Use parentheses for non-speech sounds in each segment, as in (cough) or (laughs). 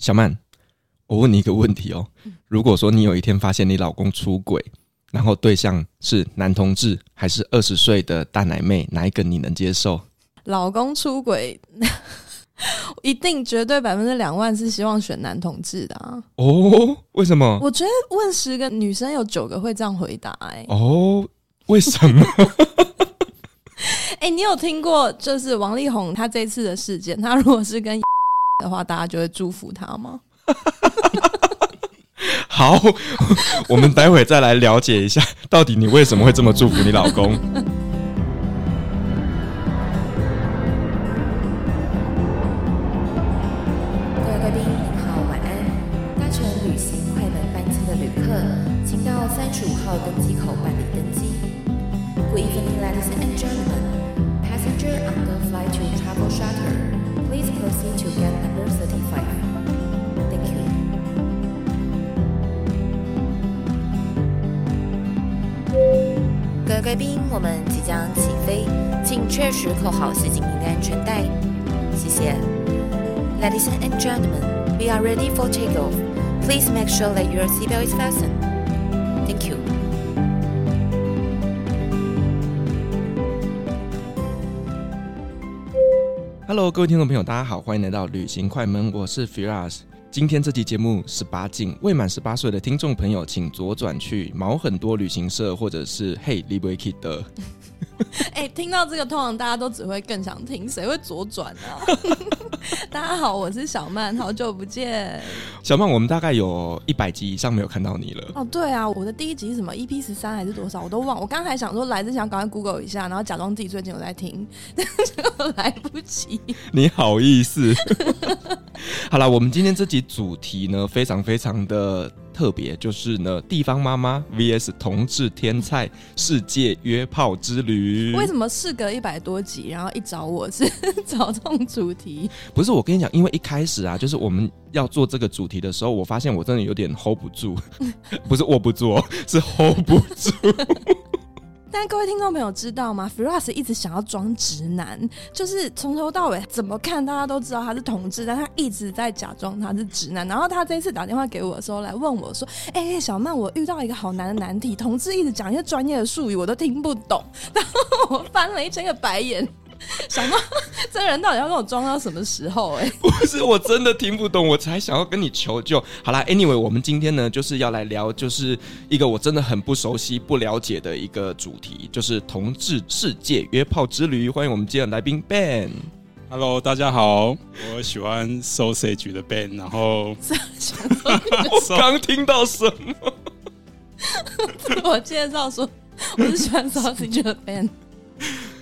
小曼，我问你一个问题哦，如果说你有一天发现你老公出轨，然后对象是男同志还是二十岁的大奶妹，哪一个你能接受？老公出轨，(laughs) 一定绝对百分之两万是希望选男同志的啊！哦，为什么？我觉得问十个女生有九个会这样回答哎、欸。哦，为什么？哎、(laughs) 欸，你有听过就是王力宏他这次的事件？他如果是跟的话，大家就会祝福他吗？(laughs) 好，我们待会再来了解一下，到底你为什么会这么祝福你老公。各位听众朋友，大家好，欢迎来到旅行快门，我是 Firas。今天这期节目十八禁，未满十八岁的听众朋友，请左转去毛很多旅行社，或者是 Hey Libre Kid 的。(laughs) 哎、欸，听到这个，通常大家都只会更想听，谁会左转呢、啊？(laughs) 大家好，我是小曼，好久不见。小曼，我们大概有一百集以上没有看到你了。哦，对啊，我的第一集是什么 EP 十三还是多少，我都忘。我刚才想说来之前赶快 Google 一下，然后假装自己最近有在听，就来不及。(laughs) 你好意思？好了，我们今天这集主题呢，非常非常的。特别就是呢，地方妈妈 VS 同志天菜世界约炮之旅。为什么事隔一百多集，然后一找我是 (laughs) 找这种主题？不是，我跟你讲，因为一开始啊，就是我们要做这个主题的时候，我发现我真的有点 hold 不住，(laughs) 不是握不住，(laughs) 是 hold 不住。但各位听众朋友知道吗？Firas 一直想要装直男，就是从头到尾怎么看大家都知道他是同志，但他一直在假装他是直男。然后他这一次打电话给我的时候，来问我说：“哎、小曼，我遇到一个好难的难题，同志一直讲一些专业的术语，我都听不懂。(laughs) ”然后我翻了一千个白眼。(laughs) 想到这人到底要跟我装到什么时候？欸？哎，(laughs) 不是，我真的听不懂，我才想要跟你求救。好啦，Anyway，我们今天呢就是要来聊，就是一个我真的很不熟悉、不了解的一个主题，就是同志世界约炮之旅。欢迎我们今天的来宾 Ben。Hello，大家好，我喜欢 Sausage 的 Ben。然后，(laughs) 我刚听到什么？自我介绍说我是喜欢 Sausage 的 Ben。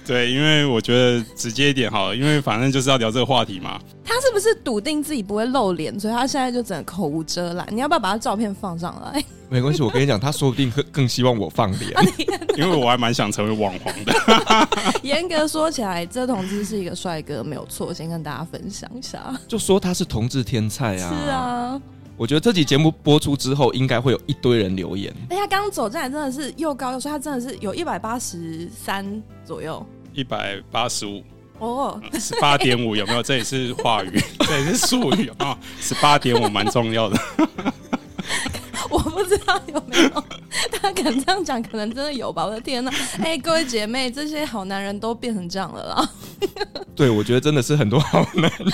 对，因为我觉得直接一点好了，因为反正就是要聊这个话题嘛。他是不是笃定自己不会露脸，所以他现在就整个口无遮拦？你要不要把他照片放上来？没关系，我跟你讲，他说不定更更希望我放脸，(laughs) 因为我还蛮想成为网红的。(laughs) 严格说起来，这同志是一个帅哥，没有错。先跟大家分享一下，就说他是同志天菜啊。是啊，我觉得这集节目播出之后，应该会有一堆人留言。哎，他刚走进来真的是又高又帅，他真的是有一百八十三左右。一百八十五哦，十八点五有没有？这也是话语，(laughs) 这也是术语啊！十八点五蛮重要的。(laughs) 我不知道有没有，他敢这样讲，可能真的有吧？我的天哪！哎、欸，各位姐妹，这些好男人都变成这样了啦。对，我觉得真的是很多好男人，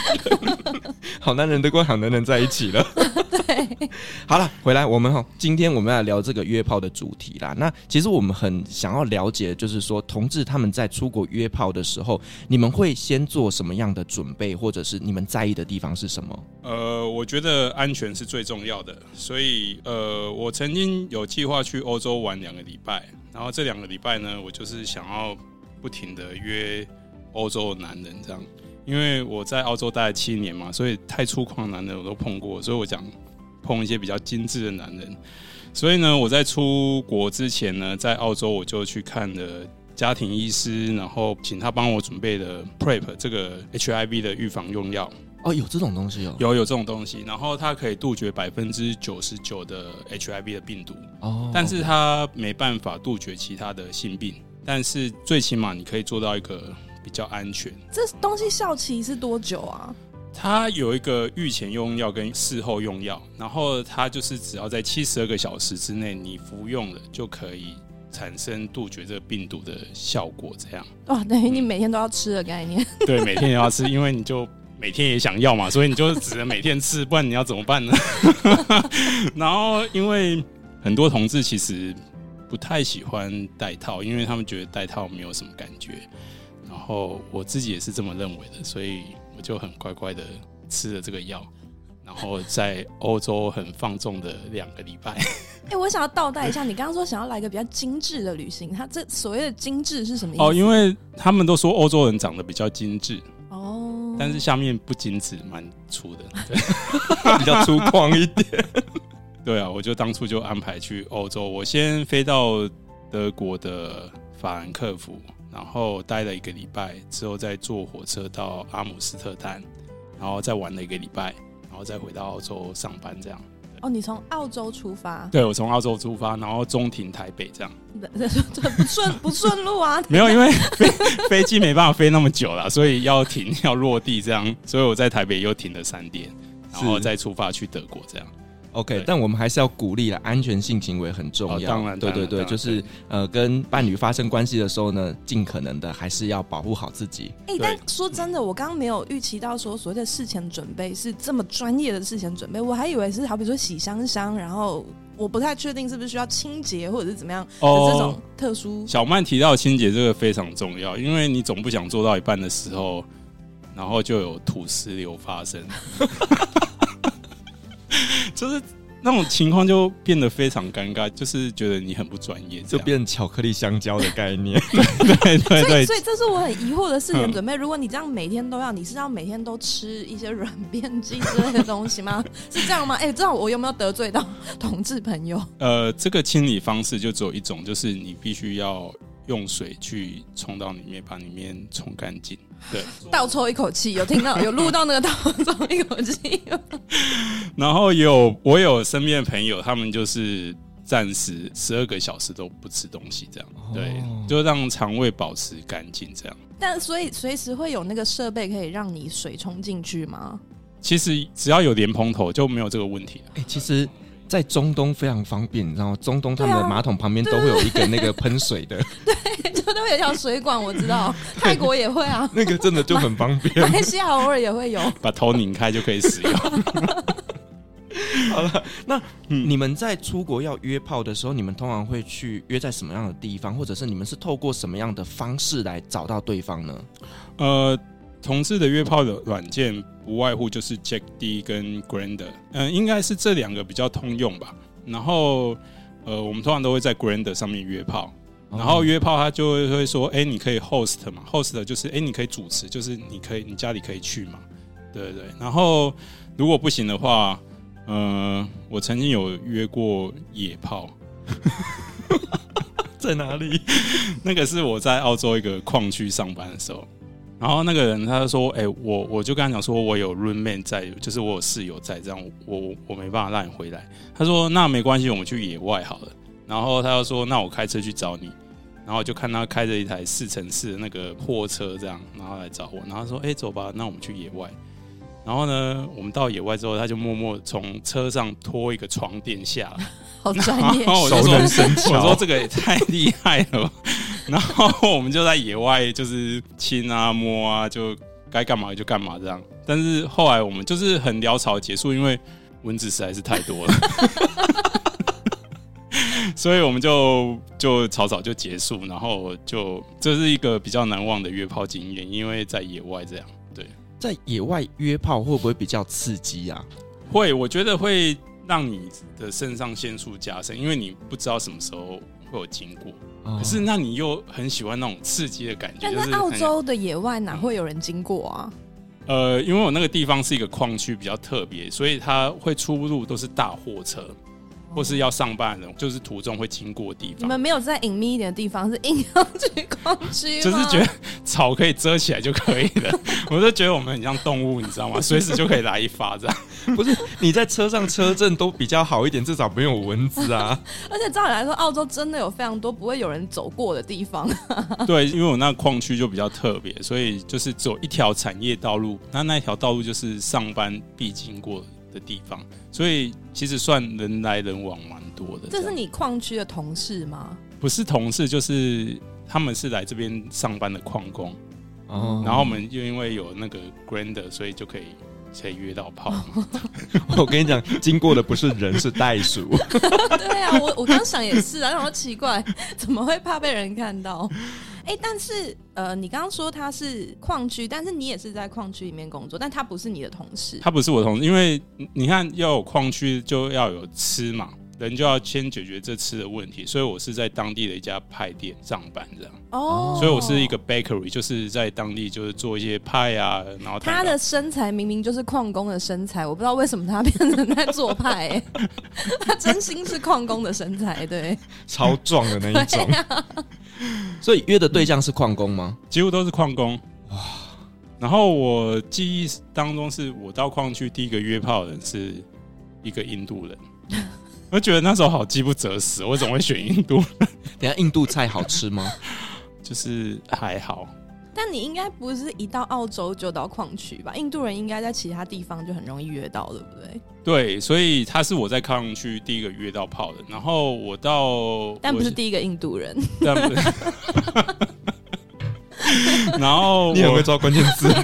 好男人都跟好男人在一起了。(laughs) (laughs) 好了，回来我们哈，今天我们要聊这个约炮的主题啦。那其实我们很想要了解，就是说同志他们在出国约炮的时候，你们会先做什么样的准备，或者是你们在意的地方是什么？呃，我觉得安全是最重要的，所以呃，我曾经有计划去欧洲玩两个礼拜，然后这两个礼拜呢，我就是想要不停的约欧洲的男人这样，因为我在澳洲待了七年嘛，所以太粗犷的男人我都碰过，所以我讲。碰一些比较精致的男人，所以呢，我在出国之前呢，在澳洲我就去看了家庭医师，然后请他帮我准备的 PrEP 这个 HIV 的预防用药。哦，有这种东西哦，有有这种东西，然后它可以杜绝百分之九十九的 HIV 的病毒。哦，但是它没办法杜绝其他的性病，但是最起码你可以做到一个比较安全。这东西效期是多久啊？它有一个预前用药跟事后用药，然后它就是只要在七十二个小时之内你服用了，就可以产生杜绝这个病毒的效果。这样 (laughs) 哇，等于你每天都要吃的概念。嗯、对，每天也要吃，因为你就每天也想要嘛，所以你就只能每天吃，不然你要怎么办呢？(laughs) 然后因为很多同志其实不太喜欢戴套，因为他们觉得戴套没有什么感觉。然后我自己也是这么认为的，所以。我就很乖乖的吃了这个药，然后在欧洲很放纵的两个礼拜。(laughs) 哎、欸，我想要倒带一下，你刚刚说想要来一个比较精致的旅行，它这所谓的精致是什么意思？哦，因为他们都说欧洲人长得比较精致哦，但是下面不精致，蛮粗的，对 (laughs) 比较粗犷一点。对啊，我就当初就安排去欧洲，我先飞到德国的法兰克福。然后待了一个礼拜之后，再坐火车到阿姆斯特丹，然后再玩了一个礼拜，然后再回到澳洲上班，这样。哦，你从澳洲出发？对，我从澳洲出发，然后中停台北，这样。这 (laughs) 不顺不顺路啊？没有，因为 (laughs) 飞飞机没办法飞那么久了，所以要停要落地这样，所以我在台北又停了三天，然后再出发去德国这样。OK，但我们还是要鼓励了，安全性行为很重要。哦、当然，对对对，就是呃，跟伴侣发生关系的时候呢，尽可能的还是要保护好自己。哎、欸，但说真的，我刚刚没有预期到说所谓的事前准备是这么专业的事前准备，我还以为是好比说洗香香，然后我不太确定是不是需要清洁或者是怎么样的这种特殊。哦、小曼提到清洁这个非常重要，因为你总不想做到一半的时候，然后就有土石流发生。(laughs) (laughs) 就是那种情况就变得非常尴尬，就是觉得你很不专业，就变巧克力香蕉的概念。(laughs) 对对对，所以所以这是我很疑惑的事情准备。如果你这样每天都要，你是要每天都吃一些软便剂之类的东西吗？(laughs) 是这样吗？哎、欸，这样我有没有得罪到同志朋友？呃，这个清理方式就只有一种，就是你必须要。用水去冲到里面，把里面冲干净。对，倒抽一口气，有听到 (laughs) 有录到那个倒抽一口气。(laughs) 然后有我有身边的朋友，他们就是暂时十二个小时都不吃东西，这样对，就让肠胃保持干净，这样。但所以随时会有那个设备可以让你水冲进去吗？其实只要有莲蓬头就没有这个问题。哎、欸，其实。在中东非常方便，你知道吗？中东他们的马桶旁边都会有一个那个喷水的，对，就都会有一条水管，我知道。泰国也会啊，(laughs) 那个真的就很方便。马来西亚偶尔也会有，把头拧开就可以使用。(laughs) 好了，那你们在出国要约炮的时候，你们通常会去约在什么样的地方，或者是你们是透过什么样的方式来找到对方呢？呃。同志的约炮的软件不外乎就是 Jack D 跟 Grander，嗯，应该是这两个比较通用吧。然后，呃，我们通常都会在 Grander 上面约炮，然后约炮他就会会说，哎、欸，你可以 host 嘛，host 就是，哎、欸，你可以主持，就是你可以你家里可以去嘛，对对对。然后如果不行的话，呃，我曾经有约过野炮，(laughs) 在哪里？(laughs) 那个是我在澳洲一个矿区上班的时候。然后那个人他就说：“哎、我我就跟他讲说，我有 roommate 在，就是我有室友在，这样我我没办法让你回来。”他说：“那没关系，我们去野外好了。”然后他就说：“那我开车去找你。”然后就看他开着一台四乘四的那个货车这样，然后来找我。然后说：“哎、走吧，那我们去野外。”然后呢，我们到野外之后，他就默默从车上拖一个床垫下来，(laughs) 好专业，熟能生巧。我说这个也太厉害了。然后我们就在野外，就是亲啊摸啊，就该干嘛就干嘛这样。但是后来我们就是很潦草结束，因为蚊子实在是太多了，(laughs) 所以我们就就草草就结束。然后就这是一个比较难忘的约炮经验，因为在野外这样。对，在野外约炮会不会比较刺激啊？会，我觉得会让你的肾上腺素加深，因为你不知道什么时候。会有经过，可是那你又很喜欢那种刺激的感觉。但在澳洲的野外哪会有人经过啊？呃，因为我那个地方是一个矿区，比较特别，所以它会出入都是大货车。或是要上班的人，就是途中会经过的地方。你们没有在隐秘一点的地方，是硬要去矿区，就是觉得草可以遮起来就可以了。我就觉得我们很像动物，你知道吗？随时就可以来一发这样。不是你在车上车震都比较好一点，至少没有蚊子啊。(laughs) 而且照理来说，澳洲真的有非常多不会有人走过的地方。(laughs) 对，因为我那矿区就比较特别，所以就是只有一条产业道路，那那一条道路就是上班必经过的地方，所以其实算人来人往蛮多的。这是你矿区的同事吗？不是同事，就是他们是来这边上班的矿工。哦，然后我们又因为有那个 grinder，所以就可以。才约到炮，(laughs) 我跟你讲，经过的不是人，是袋鼠。(laughs) 对啊，我我刚想也是啊，让我奇怪，怎么会怕被人看到？哎、欸，但是呃，你刚刚说他是矿区，但是你也是在矿区里面工作，但他不是你的同事。他不是我的同事，因为你看要有矿区就要有吃嘛。人就要先解决这吃的问题，所以我是在当地的一家派店上班，这样。哦，所以我是一个 bakery，就是在当地就是做一些派啊，然后他的身材明明就是矿工的身材，我不知道为什么他变成在做派，欸，(laughs) 他真心是矿工的身材，对，超壮的那一种。啊，所以约的对象是矿工吗？几乎都是矿工。哇，然后我记忆当中是我到矿区第一个约炮的人是一个印度人。(laughs) 我觉得那时候好饥不择食，我怎么会选印度？(laughs) 等下印度菜好吃吗？(laughs) 就是还好。但你应该不是一到澳洲就到矿区吧？印度人应该在其他地方就很容易约到，对不对？对，所以他是我在矿区第一个约到炮的。然后我到，但不是第一个印度人。但不是。(laughs) 然后你很会抓关键字。(laughs)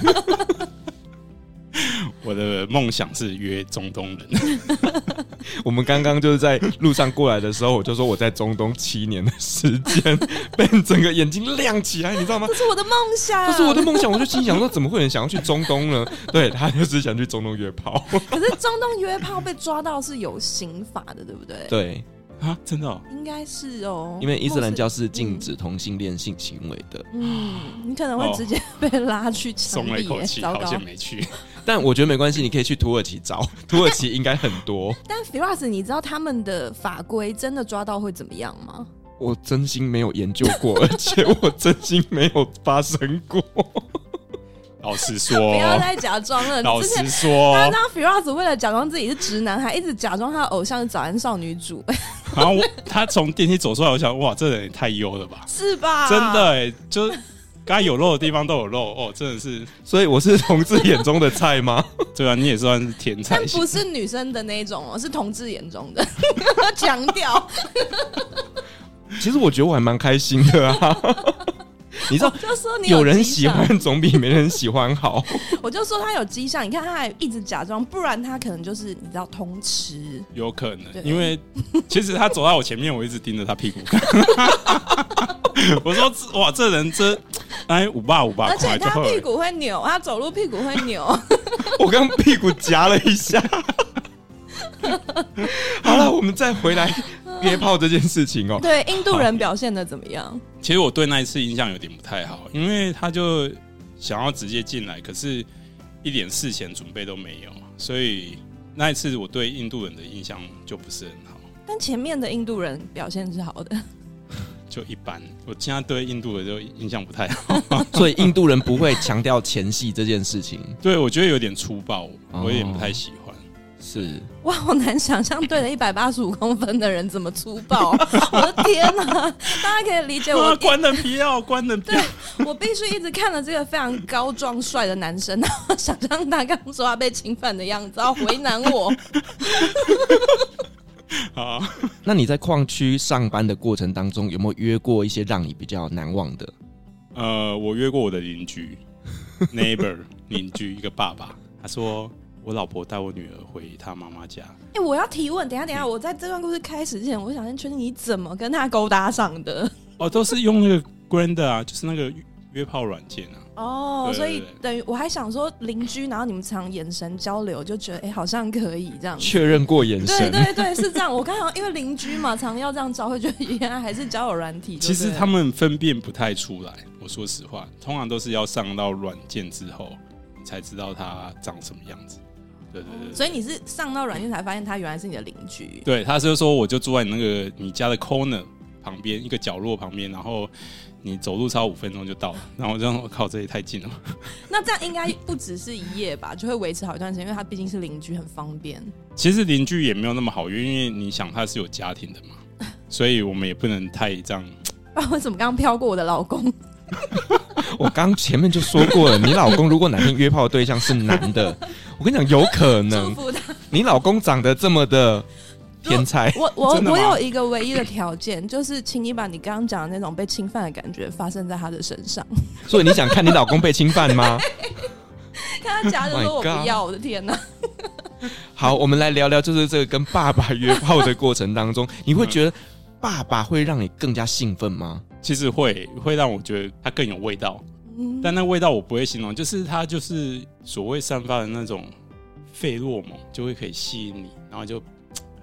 我的梦想是约中东人。(laughs) 我们刚刚就是在路上过来的时候，我就说我在中东七年的时间，被整个眼睛亮起来，你知道吗？这是我的梦想，这是我的梦想。我就心想说，怎么会有人想要去中东呢？对，他就是想去中东约炮。(laughs) 可是中东约炮被抓到是有刑法的，对不对？对。啊，真的、哦，应该是哦，因为伊斯兰教是禁止同性恋性行为的。嗯，你可能会直接被拉去枪毙。松了一口气，好像没去。但我觉得没关系，你可以去土耳其找，(laughs) 土耳其应该很多。(laughs) 但 Firas，你知道他们的法规真的抓到会怎么样吗？我真心没有研究过，而且我真心没有发生过。(laughs) 老实说，不要再假装了。老实说，他让 Firas 为了假装自己是直男，还一直假装他的偶像是早安少女组。然后我他从电梯走出来，我想，哇，这人也太优了吧？是吧？真的哎、欸，就该有肉的地方都有肉哦，真的是。所以我是同志眼中的菜吗？(laughs) 对啊，你也算是甜菜。但不是女生的那种哦，是同志眼中的。(laughs) 强调。其实我觉得我还蛮开心的啊。(laughs) 你知道，就说你有，有人喜欢总比没人喜欢好。(laughs) 我就说他有迹象，你看他还一直假装，不然他可能就是你知道通吃。有可能，因为其实他走在我前面，我一直盯着他屁股看。(laughs) 我说哇，这人真哎五八五八，而且他屁股会扭，他走路屁股会扭。我刚屁股夹了一下。(laughs) 好了，我们再回来。约炮这件事情哦，(laughs) 对印度人表现的怎么样？其实我对那一次印象有点不太好，因为他就想要直接进来，可是一点事前准备都没有，所以那一次我对印度人的印象就不是很好。但前面的印度人表现是好的，(laughs) 就一般。我现在对印度的就印象不太好，所以印度人不会强调前戏这件事情。对，我觉得有点粗暴，我有点不太喜是哇，好难想象对了一百八十五公分的人怎么粗暴！(laughs) 我的天哪，大家可以理解我 (laughs) 关的皮要关的皮，我必须一直看着这个非常高壮帅的男生，然后想象他刚说他被侵犯的样子，然后为难我。(laughs) 好，那你在矿区上班的过程当中，有没有约过一些让你比较难忘的？呃，我约过我的邻居，neighbor 邻居一个爸爸，他说。我老婆带我女儿回她妈妈家。哎、欸，我要提问，等一下，等一下，我在这段故事开始之前，我想先确定你怎么跟她勾搭上的。(laughs) 哦，都是用那个 Grindr 啊，就是那个约炮软件啊。哦，所以等于我还想说邻居，然后你们常眼神交流，就觉得哎、欸，好像可以这样。确认过眼神。对对对，是这样。我刚好因为邻居嘛，常要这样招，会觉得原来还是交友软体。其实他们分辨不太出来，我说实话，通常都是要上到软件之后，你才知道他长什么样子。对对对，所以你是上到软件才发现他原来是你的邻居。对，他就说我就住在你那个你家的 corner 旁边一个角落旁边，然后你走路超五分钟就到了。然后我就说我靠，这也太近了。那这样应该不只是一夜吧，就会维持好一段时间，因为他毕竟是邻居，很方便。其实邻居也没有那么好约，因为你想他是有家庭的嘛，所以我们也不能太这样。不然为什么刚刚飘过我的老公？(laughs) 我刚前面就说过了，你老公如果哪天约炮的对象是男的，(laughs) 我跟你讲，有可能。你老公长得这么的天才，我我我有一个唯一的条件，就是请你把你刚刚讲的那种被侵犯的感觉发生在他的身上。所以你想看你老公被侵犯吗？(laughs) 看他夹着说我不要，我的天哪！好，我们来聊聊，就是这个跟爸爸约炮的过程当中，你会觉得爸爸会让你更加兴奋吗？其实会会让我觉得它更有味道，嗯、但那味道我不会形容，就是它就是所谓散发的那种费洛蒙，就会可以吸引你，然后就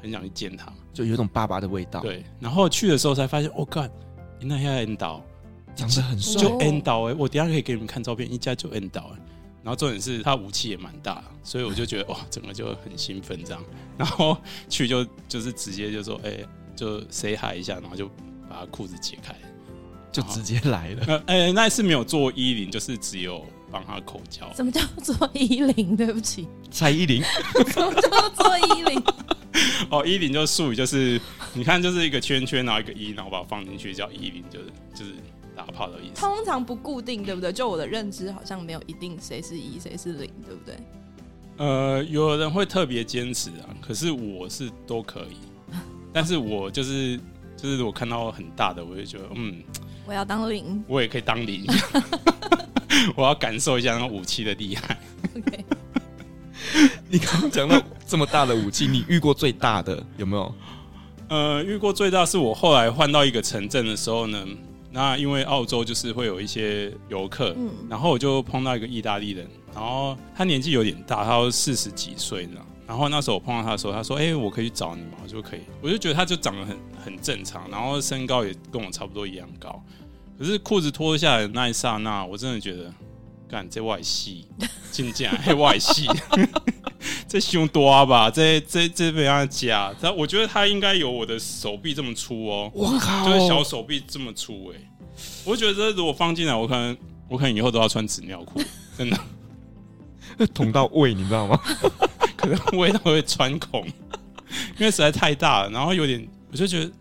很想去见他，就有一种爸爸的味道。对，然后去的时候才发现，我、哦、靠，那下 N 岛。长得很帅，就 N 岛哎，我等下可以给你们看照片，一家就 N 岛哎，然后重点是他武器也蛮大，所以我就觉得哇，整个就很兴奋这样，然后去就就是直接就说哎、欸，就 say hi 一下，然后就把他裤子解开。就直接来了。(laughs) 呃，哎、欸，那次没有做衣领，就是只有帮他口交。什么叫做衣领？对不起，(laughs) 蔡依林。(laughs) 什么叫做衣领？哦，衣领就是术语，就是你看，就是一个圈圈，然后一个衣，然后把它放进去叫衣领，就是就是打炮的意思。通常不固定，对不对？就我的认知，好像没有一定谁是一，谁是零，对不对？呃，有人会特别坚持啊，可是我是都可以，但是我就是就是我看到很大的，我就觉得嗯。我要当零，我也可以当零，(laughs) 我要感受一下那个武器的厉害。OK，(laughs) 你刚刚讲到这么大的武器，你遇过最大的有没有？呃，遇过最大是我后来换到一个城镇的时候呢。那因为澳洲就是会有一些游客，嗯，然后我就碰到一个意大利人，然后他年纪有点大，他四十几岁呢。然后那时候我碰到他的时候，他说：“哎、欸，我可以去找你吗？”我说可以，我就觉得他就长得很很正常，然后身高也跟我差不多一样高。可是裤子脱下来的那一刹那，我真的觉得，干这外戏，进价还外戏，(laughs) 这胸多吧？这这这非常假。他我觉得他应该有我的手臂这么粗哦，我靠，就是小手臂这么粗哎。我觉得这如果放进来，我可能我可能以后都要穿纸尿裤，真的，(laughs) 捅到胃，你知道吗？(laughs) 可能味道会穿孔，因为实在太大了，然后有点，我就觉得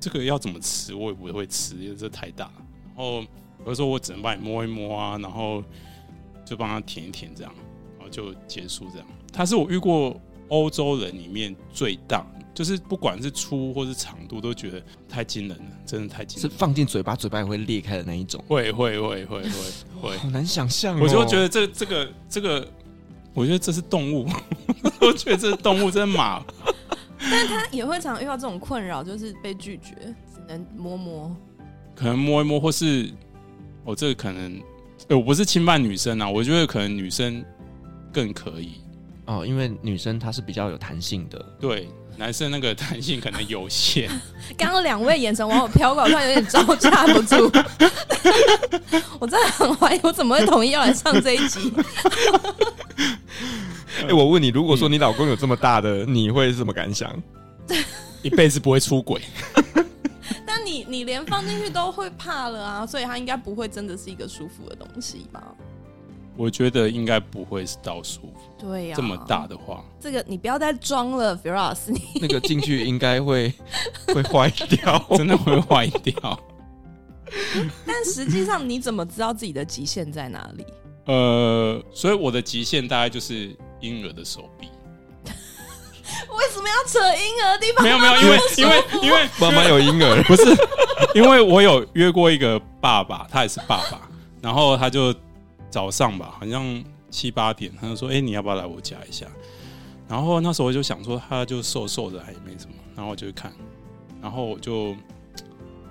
这个要怎么吃，我也不会吃，因为这太大了。然后我就说我只能帮你摸一摸啊，然后就帮他舔一舔，这样，然后就结束这样。他是我遇过欧洲人里面最大，就是不管是粗或是长度，都觉得太惊人了，真的太惊人了。是放进嘴巴，嘴巴也会裂开的那一种。会会会会会会，好难想象哦。我就觉得这这个这个。我觉得这是动物，(laughs) 我觉得这是动物，真马。但是他也会常遇到这种困扰，就是被拒绝，只能摸摸。可能摸一摸，或是我、哦、这个可能，欸、我不是侵犯女生啊，我觉得可能女生更可以哦，因为女生她是比较有弹性的。对，男生那个弹性可能有限。(laughs) 刚刚两位眼神往我飘过来，突然有点招架不住。(laughs) 我真的很怀疑，我怎么会同意要来上这一集？(laughs) 哎、欸，我问你，如果说你老公有这么大的，嗯、你会是什么感想？一辈子不会出轨。但你你连放进去都会怕了啊，所以他应该不会真的是一个舒服的东西吧？我觉得应该不会是到舒服。对呀、啊，这么大的话，这个你不要再装了，Firas，你那个进去应该会 (laughs) 会坏掉，(laughs) 真的会坏掉。但实际上，你怎么知道自己的极限在哪里？呃，所以我的极限大概就是婴儿的手臂。为什么要扯婴儿的地方？没有没有，因为 (laughs) 因为因为妈妈有婴儿，不是因为我有约过一个爸爸，他也是爸爸，然后他就早上吧，好像七八点，他就说：“哎、欸，你要不要来我家一下？”然后那时候我就想说，他就瘦瘦的，还没什么，然后我就看，然后我就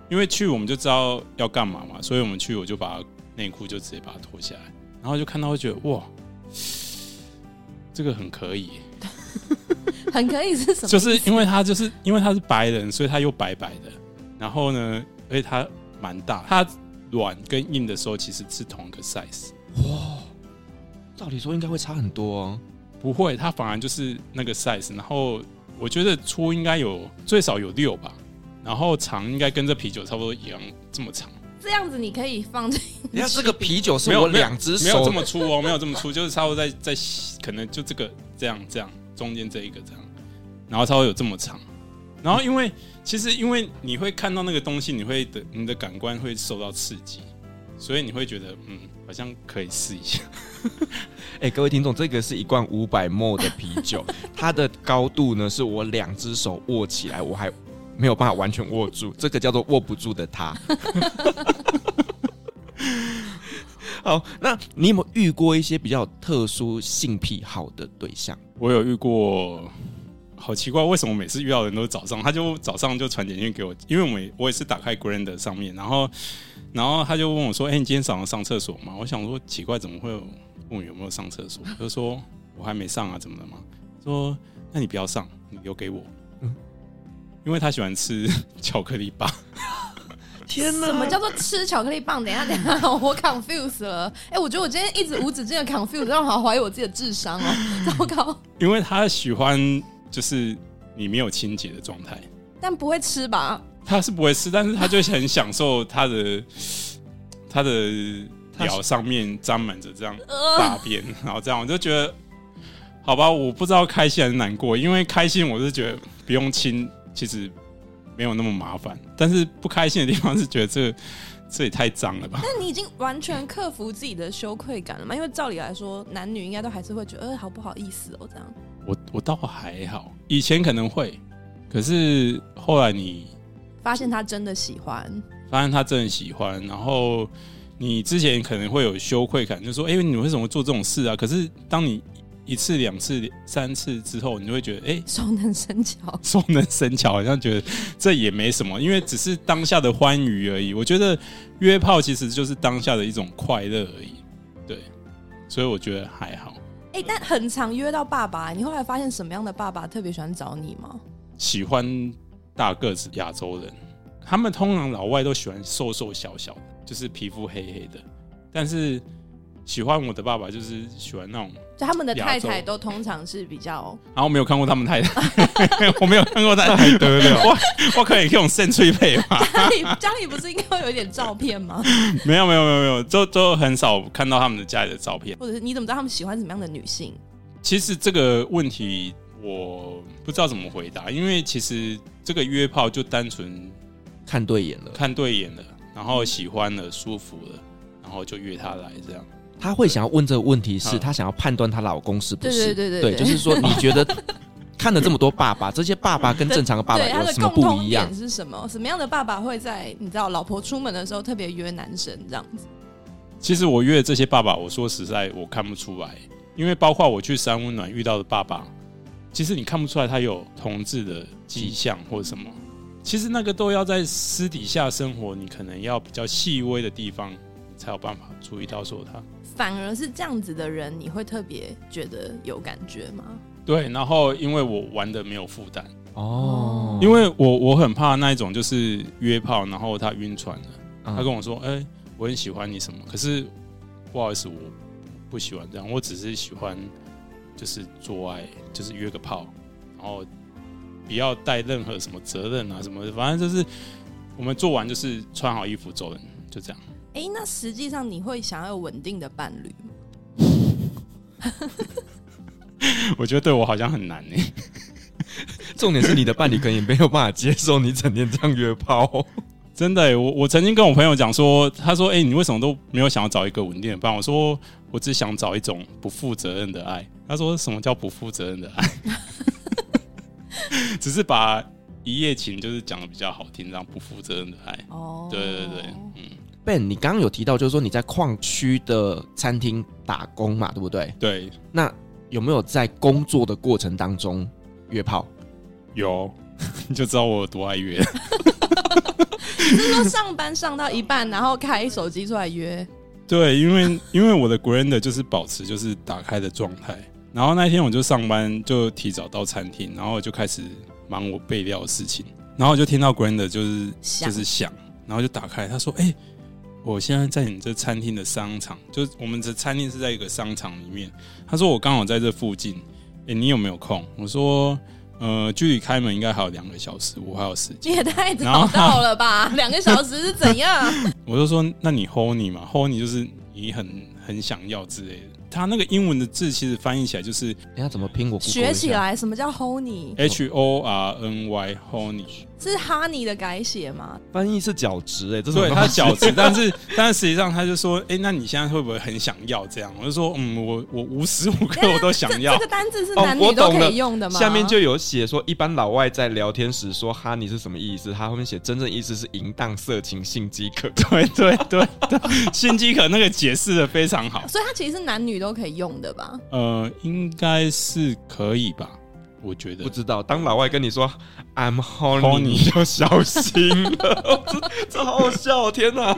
因为去我们就知道要干嘛嘛，所以我们去我就把内裤就直接把它脱下来。然后就看到，会觉得哇，这个很可以，(laughs) 很可以是什么？就是因为他就是因为他是白人，所以他又白白的。然后呢，而且他蛮大，他软跟硬的时候其实是同一个 size。哇，照理说应该会差很多哦。不会，它反而就是那个 size，然后我觉得粗应该有最少有六吧，然后长应该跟这啤酒差不多一样这么长。这样子你可以放进。你看这个啤酒是我两只手没有这么粗哦，没有这么粗，就是差不多在在可能就这个这样这样中间这一个这样，然后差不多有这么长。然后因为其实因为你会看到那个东西，你会的你的感官会受到刺激，所以你会觉得嗯，好像可以试一下。(laughs) 哎，各位听众，这个是一罐五百 ml 的啤酒，(laughs) 它的高度呢是我两只手握起来，我还。没有办法完全握住，这个叫做握不住的它。(laughs) 好，那你有没有遇过一些比较特殊性癖好的对象？我有遇过，好奇怪，为什么每次遇到的人都是早上？他就早上就传简讯给我，因为我们我也是打开 Grindr 上面，然后然后他就问我说：“哎、欸，你今天早上上厕所吗？”我想说奇怪，怎么会有问我有没有上厕所？他就说我还没上啊，怎么了吗？说那你不要上，你留给我。因为他喜欢吃 (laughs) 巧克力棒，天哪！什么叫做吃巧克力棒？等一下，等一下，(laughs) 我 confuse 了。哎、欸，我觉得我今天一直无止境的 confuse，让我好怀疑我自己的智商哦。糟糕！因为他喜欢就是你没有清洁的状态，但不会吃吧？他是不会吃，但是他就很享受他的他的表上面沾满着这样大便，然后这样我就觉得好吧，我不知道开心还是难过，因为开心我是觉得不用亲。其实没有那么麻烦，但是不开心的地方是觉得这这也太脏了吧？那你已经完全克服自己的羞愧感了吗？因为照理来说，男女应该都还是会觉得，呃，好不好意思哦，这样。我我倒还好，以前可能会，可是后来你发现他真的喜欢，发现他真的喜欢，然后你之前可能会有羞愧感，就说，哎，你为什么做这种事啊？可是当你一次、两次、三次之后，你就会觉得，哎、欸，熟能生巧，(laughs) 熟能生巧，好像觉得这也没什么，因为只是当下的欢愉而已。我觉得约炮其实就是当下的一种快乐而已，对，所以我觉得还好。哎、欸，但很常约到爸爸，你后来发现什么样的爸爸特别喜欢找你吗？喜欢大个子亚洲人，他们通常老外都喜欢瘦瘦小小的，就是皮肤黑黑的，但是。喜欢我的爸爸就是喜欢那种，就他们的太太都通常是比较，然后没有看过他们太太，(laughs) 我没有看过太太得了，我我 (laughs) 可以用圣翠配吗？家里家里不是应该会有一点照片吗？没有没有没有没有，就就很少看到他们的家里的照片，或者是你怎么知道他们喜欢什么样的女性？其实这个问题我不知道怎么回答，因为其实这个约炮就单纯看对眼了，看对眼了，然后喜欢了，舒服了，然后就约他来这样。他会想要问这个问题，是她想要判断她老公是不是？对对对对，对，就是说，你觉得 (laughs) 看了这么多爸爸，这些爸爸跟正常的爸爸有什么不一样？是什么？什么样的爸爸会在你知道老婆出门的时候特别约男生这样子？其实我约的这些爸爸，我说实在，我看不出来，因为包括我去三温暖遇到的爸爸，其实你看不出来他有同志的迹象或者什么。其实那个都要在私底下生活，你可能要比较细微的地方，才有办法注意到说他。反而是这样子的人，你会特别觉得有感觉吗？对，然后因为我玩的没有负担哦，因为我我很怕那一种就是约炮，然后他晕船了，他跟我说：“哎、欸，我很喜欢你什么？”可是不好意思，我不喜欢这样，我只是喜欢就是做爱，就是约个炮，然后不要带任何什么责任啊什么的，反正就是我们做完就是穿好衣服走人，就这样。哎、欸，那实际上你会想要有稳定的伴侣吗？(laughs) 我觉得对我好像很难呢。(laughs) 重点是你的伴侣可能也没有办法接受你整天这样约炮。(laughs) 真的，我我曾经跟我朋友讲说，他说：“哎、欸，你为什么都没有想要找一个稳定的伴？”我说：“我只想找一种不负责任的爱。”他说：“什么叫不负责任的爱？”只是把一夜情就是讲的比较好听，这样不负责任的爱。哦，对对对，嗯。Ben，你刚刚有提到，就是说你在矿区的餐厅打工嘛，对不对？对。那有没有在工作的过程当中约炮？有，(laughs) 你就知道我有多爱约。你是说上班上到一半，然后开手机出来约？(laughs) 对，因为因为我的 Grindr 就是保持就是打开的状态，然后那天我就上班就提早到餐厅，然后我就开始忙我备料的事情，然后我就听到 Grindr 就是就是响，然后就打开，他说：“哎、欸。”我现在在你这餐厅的商场，就是我们这餐厅是在一个商场里面。他说我刚好在这附近，哎、欸，你有没有空？”我说：“呃，距离开门应该还有两个小时，我还有时间。”你也太早到了吧？(laughs) 两个小时是怎样？我就说：“那你 honey 嘛，honey 就是你很很想要之类的。”他那个英文的字其实翻译起来就是，你要怎么拼？我学起来，什么叫 honey？H O R N Y honey 是 honey 的改写吗？翻译是角质哎，对，他角质，(laughs) 但是但是实际上他就说，哎、欸，那你现在会不会很想要这样？我就说，嗯，我我无时无刻 (laughs) 我都想要。这个单字是男女都可以用的吗？哦、下面就有写说，一般老外在聊天时说 honey 是什么意思？他后面写真正意思是淫荡、色情、性饥渴。对对对对，性 (laughs) 饥渴那个解释的非常好。所以它其实是男女都可以用的吧？呃，应该是可以吧。我觉得。不知道，当老外跟你说 "I'm horny"，你就小心了，这 (laughs) 这好好笑，天哪！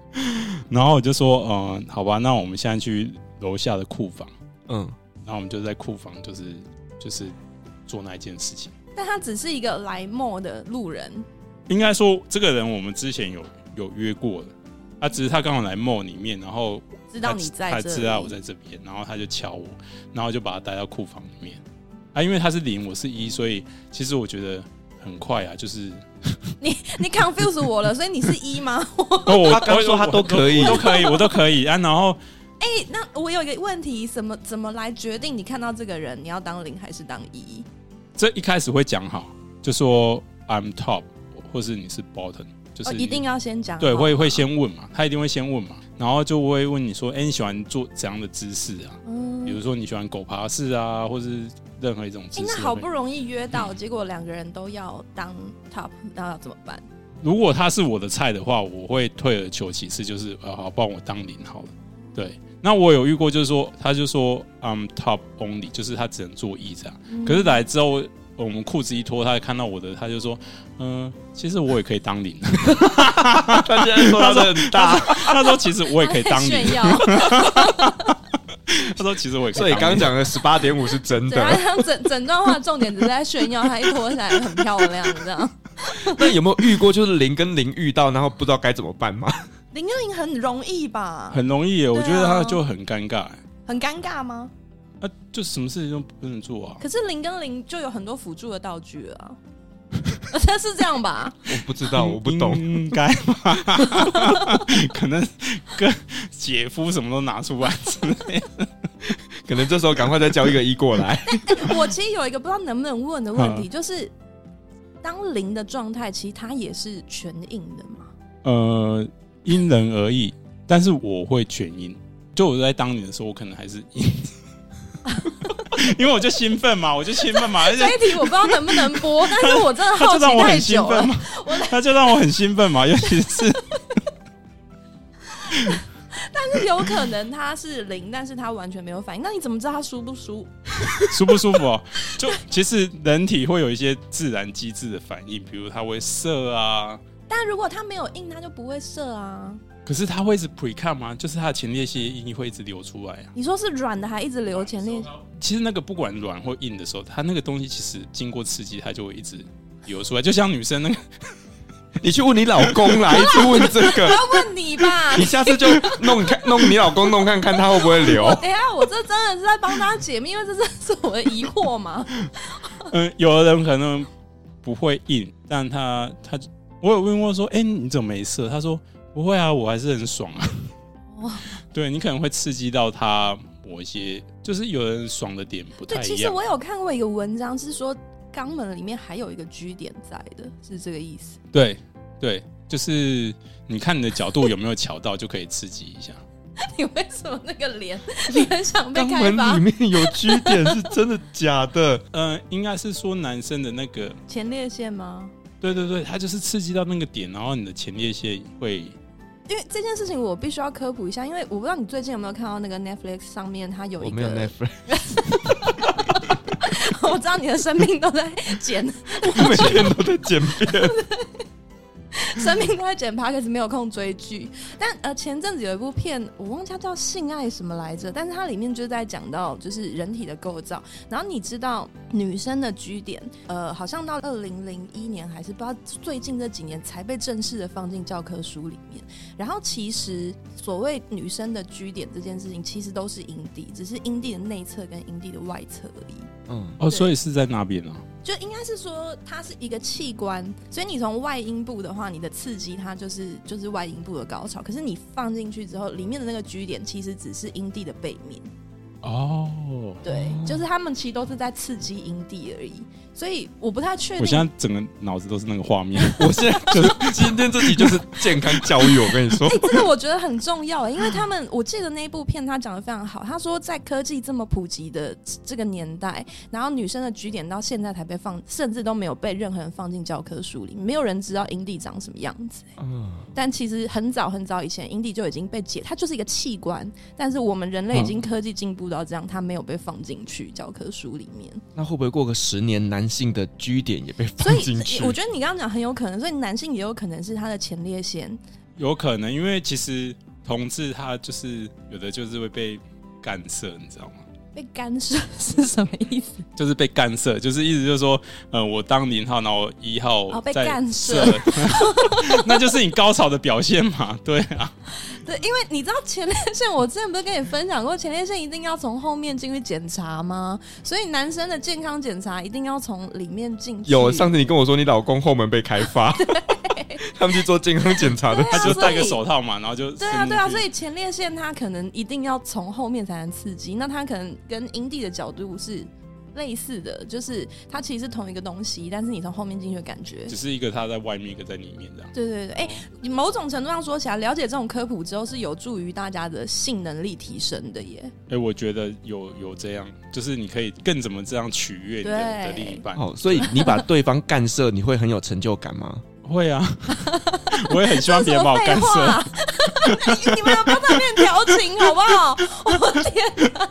(laughs) 然后我就说，嗯，好吧，那我们现在去楼下的库房，嗯，然后我们就在库房，就是就是做那一件事情。但他只是一个来 mall 的路人，应该说这个人我们之前有有约过的，他只是他刚好来 mall 里面，然后知道你在他知道我在这边，然后他就敲我，然后就把他带到库房里面。啊，因为他是零，我是一，所以其实我觉得很快啊，就是 (laughs) 你你 confuse 我了，所以你是一吗？(laughs) 哦、我他刚说他都可以，都可以，我都可以啊。然后，哎、欸，那我有一个问题，怎么怎么来决定你看到这个人，你要当零还是当一？这一开始会讲好，就说 I'm top，或是你是 bottom，就是、哦、一定要先讲，对，会会先问嘛，他一定会先问嘛，然后就会问你说，哎、欸，你喜欢做怎样的姿势啊？嗯，比如说你喜欢狗爬式啊，或是。任何一种姿势，那好不容易约到，结果两个人都要当 top，那要怎么办？如果他是我的菜的话，我会退而求其次，就是呃，好，帮我当零好了。对，那我有遇过，就是说，他就说 I'm top only，就是他只能做一这样。嗯、可是来之后，我们裤子一脱，他看到我的，他就说，嗯、呃，其实我也可以当零。(laughs) 他现在说他很大，他说其实我也可以当零。(laughs) (laughs) 他说：“其实我也可以，所以刚刚讲的十八点五是真的。整整段话重点只是在炫耀，他一脱下来很漂亮，这样。(laughs) 那有没有遇过就是零跟零遇到，然后不知道该怎么办吗？零跟零很容易吧？很容易耶，我觉得他就很尴尬。很尴尬吗？啊，就什么事情都不能做啊。可是零跟零就有很多辅助的道具啊。这是这样吧？我不知道，我不懂，应该吧？(laughs) 可能跟姐夫什么都拿出来之类的，可能这时候赶快再交一个一过来。(laughs) 我其实有一个不知道能不能问的问题，就是当零的状态，其实它也是全硬的吗？呃，因人而异，但是我会全硬。就我在当你的时候，我可能还是硬。(laughs) 因为我就兴奋嘛，我就兴奋嘛。这一题我不知道能不能播，但是我真的好奇太久了。他就让我很兴奋嘛，尤其是。(laughs) 但是有可能他是零，但是他完全没有反应。那你怎么知道他舒不舒？(laughs) 舒不舒服哦？就其实人体会有一些自然机制的反应，比如他会射啊。但如果他没有硬，他就不会射啊。可是它会一直 pre cum 吗？就是它的前列腺液会一直流出来啊？你说是软的还一直流前列腺？其实那个不管软或硬的时候，它那个东西其实经过刺激，它就会一直流出来。就像女生那个，(laughs) 你去问你老公啦，一直问这个，(laughs) 我要问你吧。你下次就弄看弄你老公弄看看他会不会流。等一下，我这真的是在帮他解密，因为这真的是我的疑惑嘛。(laughs) 嗯，有的人可能不会硬，但他他我有问过说，哎、欸，你怎么没射？他说。不会啊，我还是很爽啊。哇，(laughs) 对，你可能会刺激到他某一些，就是有人爽的点不太一样。对，其实我有看过一个文章，是说肛门里面还有一个 G 点在的，是这个意思。对，对，就是你看你的角度有没有瞧到，就可以刺激一下。(laughs) 你为什么那个脸？(laughs) 你很想被开发？肛门里面有 G 点是真的假的？嗯、呃，应该是说男生的那个前列腺吗？对对对，它就是刺激到那个点，然后你的前列腺会。因为这件事情我必须要科普一下，因为我不知道你最近有没有看到那个 Netflix 上面它有一个，我没有 Netflix，(laughs) 我知道你的生命都在减，(laughs) 我每天都在剪片。(laughs) 生命都在剪 Podcast，没有空追剧。但呃，前阵子有一部片，我忘记它叫《性爱什么来着》，但是它里面就是在讲到就是人体的构造。然后你知道女生的 G 点，呃，好像到二零零一年还是不知道最近这几年才被正式的放进教科书里面。然后其实所谓女生的 G 点这件事情，其实都是阴蒂，只是阴蒂的内侧跟阴蒂的外侧而已。嗯，哦，所以是在那边啊。就应该是说它是一个器官，所以你从外阴部的话，你的刺激它就是就是外阴部的高潮。可是你放进去之后，里面的那个 G 点其实只是阴蒂的背面。哦，对，就是他们其实都是在刺激阴蒂而已。所以我不太确定。我现在整个脑子都是那个画面。(laughs) 我现在就是今天这集就是健康教育，我跟你说。哎、欸，这个我觉得很重要，因为他们我记得那一部片他讲的非常好。他说在科技这么普及的这个年代，然后女生的据点到现在才被放，甚至都没有被任何人放进教科书里，没有人知道阴蒂长什么样子。嗯。但其实很早很早以前，阴蒂就已经被解，它就是一个器官。但是我们人类已经科技进步到这样，它没有被放进去教科书里面。那会不会过个十年男？男性的居点也被放进去，所以我觉得你刚刚讲很有可能，所以男性也有可能是他的前列腺，有可能，因为其实同志他就是有的就是会被干涉，你知道吗？被干涉是什么意思？就是被干涉，就是意思就是说，呃，我当零号，然后一号哦被干涉，(laughs) 那就是你高潮的表现嘛？对啊，对，因为你知道前列腺，我之前不是跟你分享过，前列腺一定要从后面进去检查吗？所以男生的健康检查一定要从里面进去。有上次你跟我说你老公后门被开发。(laughs) 他们去做健康检查的，(laughs) 他就戴个手套嘛，然后就对啊对啊，所以前列腺它可能一定要从后面才能刺激，那它可能跟阴蒂的角度是类似的，就是它其实是同一个东西，但是你从后面进去的感觉，只是一个它在外面，一个在里面这样。对对对，哎、欸，某种程度上说起来，了解这种科普之后是有助于大家的性能力提升的耶。哎、欸，我觉得有有这样，就是你可以更怎么这样取悦你的，的另一半。哦，所以你把对方干涉，你会很有成就感吗？会啊，(laughs) 我也很希望别人把我干涉。(laughs) 你们要不要在面调情好不好？(laughs) 我天哪！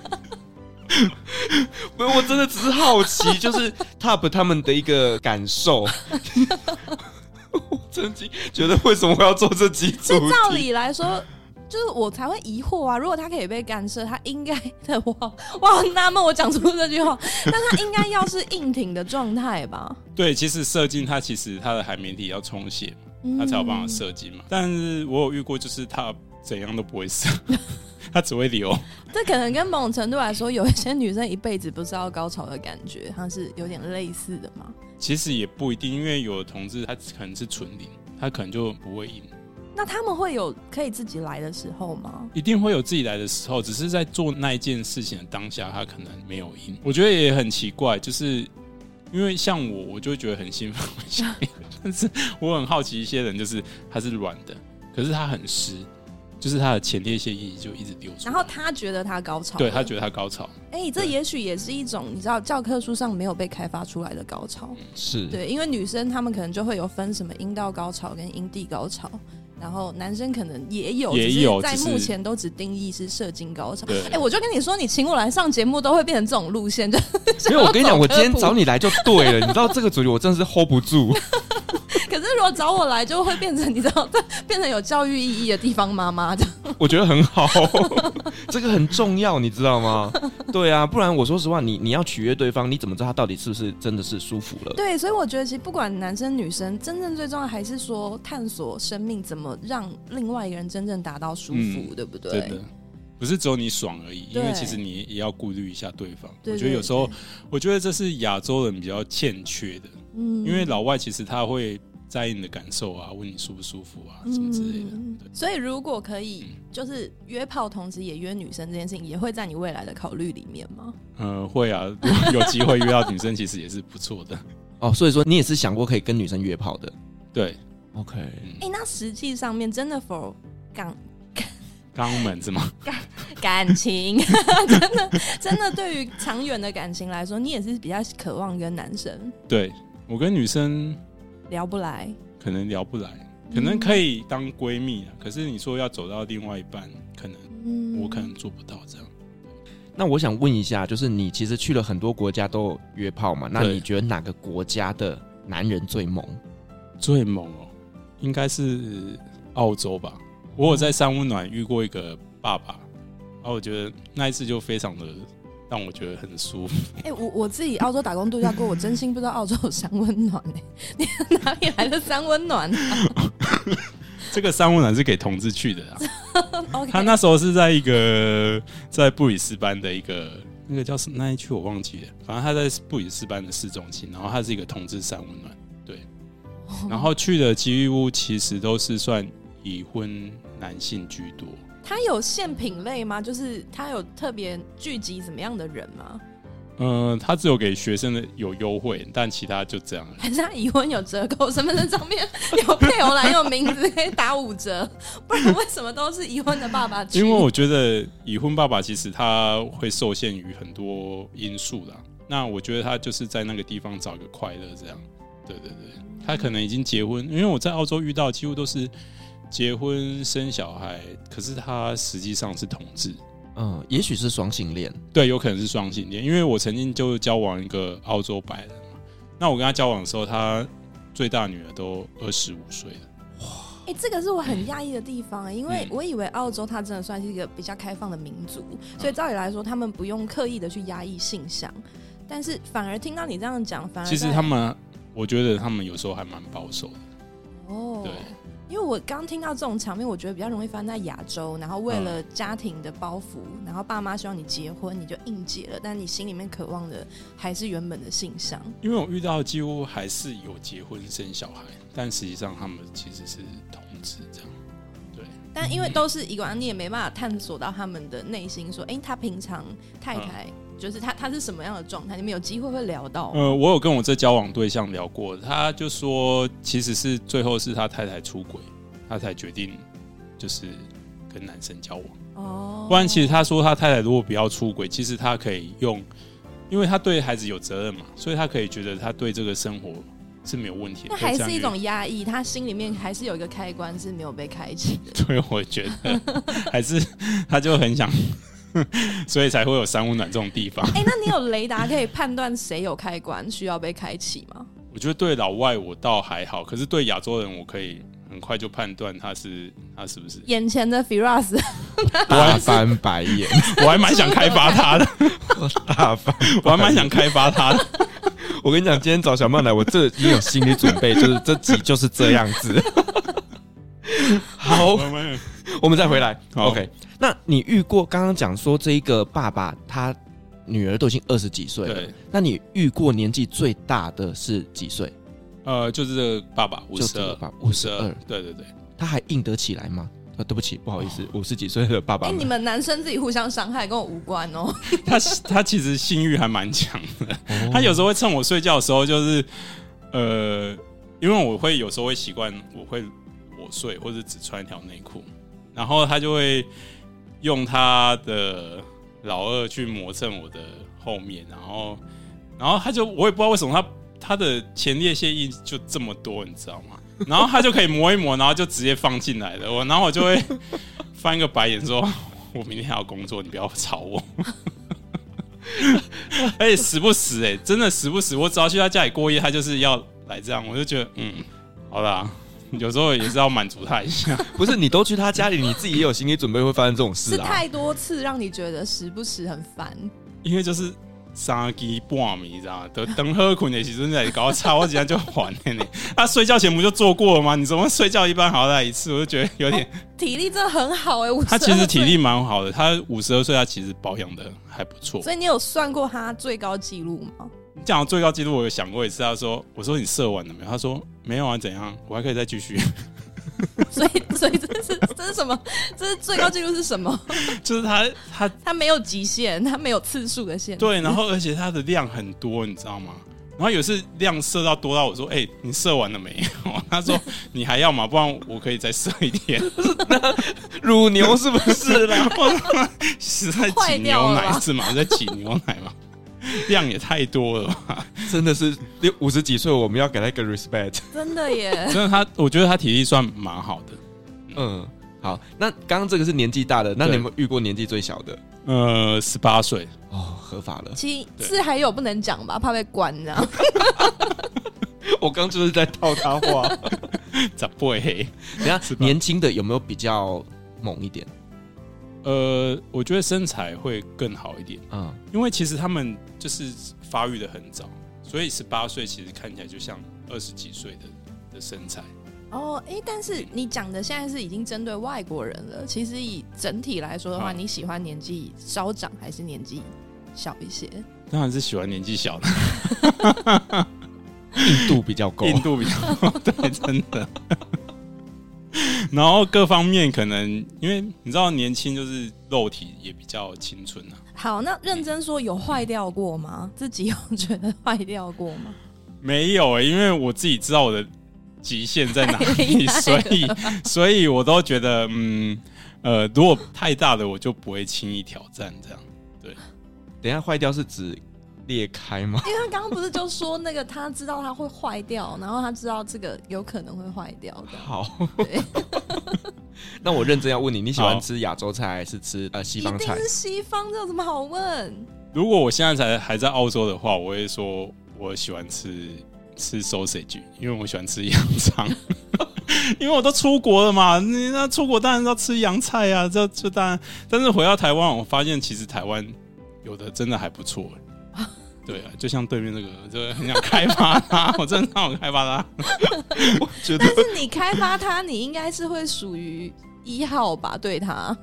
不是，我真的只是好奇，就是 Top 他们的一个感受。我曾经觉得，为什么我要做这几组？照理来说。就是我才会疑惑啊！如果他可以被干涉，他应该的话，我好纳闷我讲出这句话，(laughs) 但他应该要是硬挺的状态吧？对，其实射精它其实它的海绵体要充血，它才有办法射精嘛。嗯、但是我有遇过，就是他怎样都不会射，(laughs) 他只会流。这可能跟某种程度来说，有一些女生一辈子不知道高潮的感觉，它是有点类似的嘛？其实也不一定，因为有的同志他可能是纯零，他可能就不会硬。那他们会有可以自己来的时候吗？一定会有自己来的时候，只是在做那一件事情的当下，他可能没有赢。我觉得也很奇怪，就是因为像我，我就会觉得很兴奋，但是我很好奇一些人，就是他是软的，可是他很湿，就是他的前列腺液就一直流出，然后他觉得他高潮，对他觉得他高潮。哎、欸，这也许也是一种你知道教科书上没有被开发出来的高潮，是对，因为女生她们可能就会有分什么阴道高潮跟阴蒂高潮。然后男生可能也有，也有，在目前都只定义是射精高潮。哎，我就跟你说，你请我来上节目都会变成这种路线，就没有我跟你讲，我今天找你来就对了，你知道这个主题我真的是 hold 不住。如果找我来，就会变成你知道，(laughs) 变成有教育意义的地方妈妈的。我觉得很好，(laughs) 这个很重要，你知道吗？对啊，不然我说实话，你你要取悦对方，你怎么知道他到底是不是真的是舒服了？对，所以我觉得其实不管男生女生，真正最重要还是说探索生命怎么让另外一个人真正达到舒服，嗯、对不对？真的，不是只有你爽而已，因为其实你也要顾虑一下对方。对对对，我觉得有时候，我觉得这是亚洲人比较欠缺的，嗯，因为老外其实他会。在意你的感受啊，问你舒不舒服啊，什么之类的。嗯、所以如果可以，就是约炮同时也约女生这件事情，也会在你未来的考虑里面吗？嗯，会啊，如果有机会约到女生，其实也是不错的。(laughs) 哦，所以说你也是想过可以跟女生约炮的？对，OK。哎、欸，那实际上面真的 for 肛 (laughs) 肛门是吗？感感情 (laughs) 真的真的对于长远的感情来说，你也是比较渴望跟男生？对，我跟女生。聊不来，可能聊不来，可能可以当闺蜜啊。嗯、可是你说要走到另外一半，可能我可能做不到这样。那我想问一下，就是你其实去了很多国家都有约炮嘛？那你觉得哪个国家的男人最猛？最猛哦，应该是澳洲吧。我有在三温暖遇过一个爸爸，然后我觉得那一次就非常的。让我觉得很舒服。(laughs) 哎、欸，我我自己澳洲打工度假过，我真心不知道澳洲有三温暖哎、欸，你 (laughs) 哪里来的三温暖、啊？(laughs) 这个三温暖是给同志去的啊。Okay. 他那时候是在一个在布里斯班的一个那个叫什么那一区我忘记了，反正他在布里斯班的市中心，然后他是一个同志三温暖，对。然后去的吉屋其实都是算已婚男性居多。他有限品类吗？就是他有特别聚集怎么样的人吗？嗯，他只有给学生的有优惠，但其他就这样。还是他已婚有折扣，身份证上面有配偶栏有名字可以打五折，不然为什么都是已婚的爸爸？因为我觉得已婚爸爸其实他会受限于很多因素的。那我觉得他就是在那个地方找一个快乐，这样。对对对，他可能已经结婚，因为我在澳洲遇到几乎都是结婚生小孩，可是他实际上是同志。嗯，也许是双性恋，对，有可能是双性恋，因为我曾经就交往一个澳洲白人嘛。那我跟他交往的时候，他最大女儿都二十五岁了。哇，哎、欸，这个是我很讶异的地方，(clears throat) 因为我以为澳洲它真的算是一个比较开放的民族，所以照理来说，他们不用刻意的去压抑性向，但是反而听到你这样讲，反而其实他们，我觉得他们有时候还蛮保守的。哦，对。因为我刚听到这种场面，我觉得比较容易发生在亚洲。然后为了家庭的包袱，嗯、然后爸妈希望你结婚，你就应结了。但你心里面渴望的还是原本的性向。因为我遇到几乎还是有结婚生小孩，但实际上他们其实是同志这样。对。但因为都是一个人，你也没办法探索到他们的内心，说，哎，他平常太太、嗯、就是他，他是什么样的状态？你们有机会会聊到？呃，我有跟我这交往对象聊过，他就说，其实是最后是他太太出轨。他才决定就是跟男生交往哦，不然其实他说他太太如果不要出轨，其实他可以用，因为他对孩子有责任嘛，所以他可以觉得他对这个生活是没有问题的。那还是一种压抑，他心里面还是有一个开关是没有被开启的。(laughs) 对，我觉得还是他就很想，(laughs) 所以才会有三温暖这种地方。(laughs) 哎、欸，那你有雷达可以判断谁有开关需要被开启吗？我觉得对老外我倒还好，可是对亚洲人我可以。很快就判断他是他是不是眼前的 Firas，(laughs) 大翻白眼，我还蛮想开发他的，大翻，我还蛮想开发他的。我跟你讲，今天找小曼来，我这已经有心理准备，就是这集就是这样子。好，我们再回来。OK，那你遇过刚刚讲说这一个爸爸，他女儿都已经二十几岁了，那你遇过年纪最大的是几岁？呃，就是这个爸爸五十二，五十二，对对对，他还硬得起来吗？啊，对不起，不好意思，五十几岁的爸爸。哎、欸，你们男生自己互相伤害，跟我无关哦。他 (laughs) 他其实性欲还蛮强的，哦，他有时候会趁我睡觉的时候，就是呃，因为我会有时候会习惯，我会裸睡或者只穿一条内裤，然后他就会用他的老二去磨蹭我的后面，然后然后他就我也不知道为什么他。他的前列腺液就这么多，你知道吗？然后他就可以磨一磨，然后就直接放进来了。我然后我就会翻一个白眼说：“我明天还要工作，你不要吵我。(laughs) ”而且时不时哎、真的时不时，我只要去他家里过夜，他就是要来这样，我就觉得嗯，好啦，有时候也是要满足他一下。(laughs) 不是你都去他家里，你自己也有心理准备会发生这种事啊？是太多次让你觉得时不时很烦，因为就是。三更半暝，你知道吗？等等喝困的时阵在搞差，我竟然就还了你。他 (laughs) 睡觉前不就做过了吗？你怎么睡觉一般还要来一次？我就觉得有点、哦、体力真的很好哎、欸。他其实体力蛮好的，他五十二岁，他其实保养的还不错。所以你有算过他最高纪录吗？你讲最高纪录，我有想过一次。他说：“我说你射完了没有？”他说：“没有啊，怎样？我还可以再继续。(laughs) ”所以，所以这是这是什么？这是最高纪录是什么？(laughs) 就是他他他没有极限，他没有次数的限。对，然后而且它的量很多，你知道吗？然后有次量射到多到我说：“哎、欸，你射完了没有？” (laughs) 他说：“你还要吗？不然我可以再射一天。”乳牛是不是啦？是在挤牛奶是吗？在挤牛奶吗？(laughs) 量也太多了吧，真的是六五十几岁，我们要给他一个 respect。真的耶，(laughs) 真的他，我觉得他体力算蛮好的。嗯，好，那刚刚这个是年纪大的，那你有没有遇过年纪最小的？呃，十八岁哦，合法了。其次还有不能讲吧，怕被关这样。(laughs) 我刚就是在套他话，咋不会？等下年轻的有没有比较猛一点？呃，我觉得身材会更好一点，嗯，因为其实他们就是发育的很早，所以十八岁其实看起来就像二十几岁的的身材。哦，哎、欸，但是你讲的现在是已经针对外国人了，其实以整体来说的话，嗯、你喜欢年纪稍长还是年纪小一些？当然是喜欢年纪小的，(laughs) 印度比较高，(laughs) 印度比较高，对，真的。(laughs) 然后各方面可能，因为你知道年轻就是肉体也比较青春啊。好，那认真说有坏掉过吗？自己有觉得坏掉过吗？没有哎、欸，因为我自己知道我的极限在哪里，(laughs) 所以所以我都觉得，嗯呃，如果太大的我就不会轻易挑战这样。对，等一下坏掉是指裂开吗？因为他刚刚不是就说那个他知道他会坏掉，然后他知道这个有可能会坏掉的。好，(laughs) 那我认真要问你，你喜欢吃亚洲菜还是吃呃西方菜？一定是西方，这有什么好问？如果我现在才还在澳洲的话，我会说。我喜欢吃吃 sausage，因为我喜欢吃羊肠，(laughs) 因为我都出国了嘛，你那出国当然要吃洋菜啊，这这当然。但是回到台湾，我发现其实台湾有的真的还不错，对啊，就像对面那个，就很想开发它，我真的很想开发它。(laughs) 我觉得，但是你开发它，你应该是会属于一号吧？对它。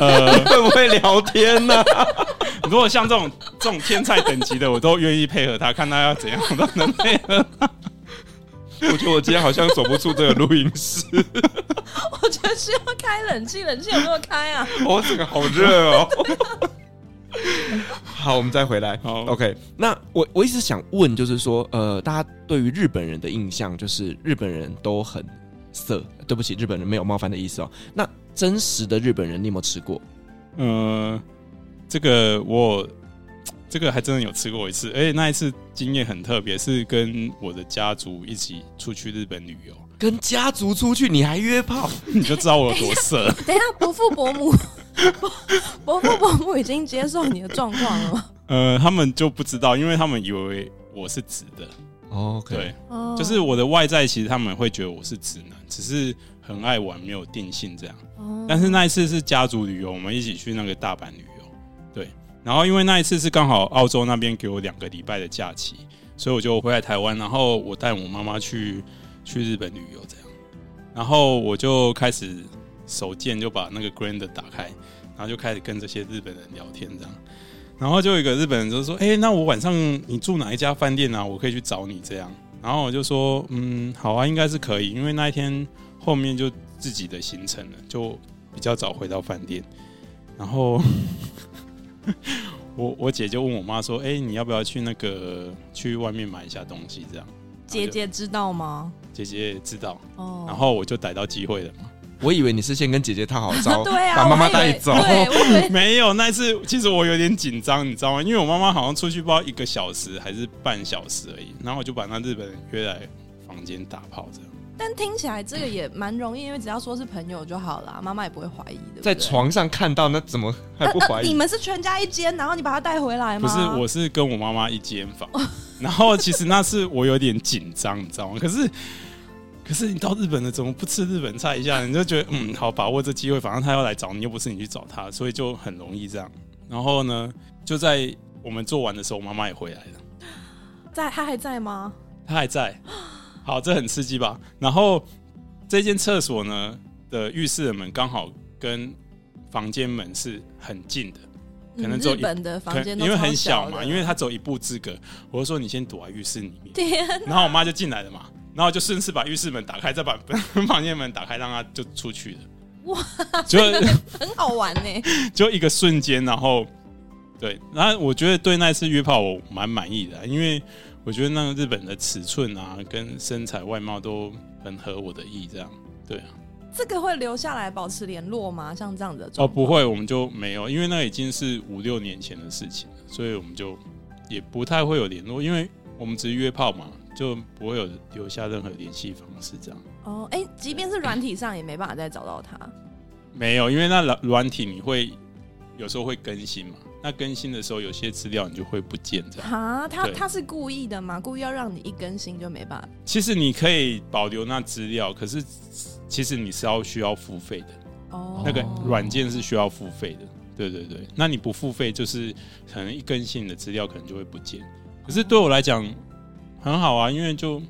呃，会不会聊天呢、啊？(laughs) 如果像这种这种天菜等级的，我都愿意配合他，看他要怎样，我都能配合。我觉得我今天好像走不出这个录音室。(laughs) 我觉得需要开冷气，冷气有没有开啊？哦，这个好热哦。(laughs) 好，我们再回来。好，OK。那我我一直想问，就是说，呃，大家对于日本人的印象，就是日本人都很色。对不起，日本人没有冒犯的意思哦。那真实的日本人，你有没有吃过？嗯、呃，这个我这个还真的有吃过一次，而且那一次经验很特别，是跟我的家族一起出去日本旅游。跟家族出去，你还约炮，(laughs) 你就知道我有多色。等一下，伯父伯母，(laughs) 伯父伯母已经接受你的状况了吗？呃，他们就不知道，因为他们以为我是直的。哦，okay. 对，就是我的外在，其实他们会觉得我是直男，只是很爱玩，没有定性这样。但是那一次是家族旅游，我们一起去那个大阪旅游，对。然后因为那一次是刚好澳洲那边给我两个礼拜的假期，所以我就回来台湾，然后我带我妈妈去去日本旅游这样。然后我就开始手贱就把那个 Grand 打开，然后就开始跟这些日本人聊天这样。然后就有一个日本人就说：“哎、那我晚上你住哪一家饭店啊？我可以去找你这样。”然后我就说：“嗯，好啊，应该是可以，因为那一天后面就自己的行程了，就比较早回到饭店。”然后 (laughs) 我我姐就问我妈说：“哎、你要不要去那个去外面买一下东西？”这样，姐姐知道吗？姐姐也知道。哦。然后我就逮到机会了嘛。我以为你是先跟姐姐套好招，(laughs) 对啊，把妈妈带走。(laughs) 没有，那一次其实我有点紧张，你知道吗？因为我妈妈好像出去不知道一个小时还是半小时而已，然后我就把那日本人约来房间打炮这样。但听起来这个也蛮容易，因为只要说是朋友就好了，妈妈也不会怀疑的。在床上看到那怎么还不怀疑？啊啊？你们是全家一间，然后你把他带回来吗？不是，我是跟我妈妈一间房，然后其实那是我有点紧张，你知道吗？可是。可是你到日本了，怎么不吃日本菜一下？你就觉得嗯，好，把握这机会，反正他要来找你，又不是你去找他，所以就很容易这样。然后呢，就在我们做完的时候，妈妈也回来了。在，他还在吗？他还在。好，这很刺激吧？然后这间厕所呢的浴室的门刚好跟房间门是很近的，可能走一、嗯、日本的房间，因为很小嘛，因为他走一步之隔。我就说你先躲在浴室里面，然后我妈就进来了嘛。然后就顺势把浴室门打开，再把房间门打开，让他就出去了。哇，就 (laughs) 很好玩呢！(laughs) 就一个瞬间，然后对，然后我觉得对那次约炮我蛮满意的，因为我觉得那个日本的尺寸啊，跟身材外貌都很合我的意，这样对啊。这个会留下来保持联络吗？像这样的哦，不会，我们就没有，因为那已经是五六年前的事情了，所以我们就也不太会有联络，因为我们只是约炮嘛。就不会有留下任何联系方式，这样。哦，哎，即便是软体上也没办法再找到他。没有，因为那软软体你会有时候会更新嘛，那更新的时候有些资料你就会不见，这样。哈，他他是故意的嘛？故意要让你一更新就没办法？其实你可以保留那资料，可是其实你是要需要付费的。哦。那个软件是需要付费的。对对对，那你不付费，就是可能一更新的资料可能就会不见。可是对我来讲。很好啊，因为就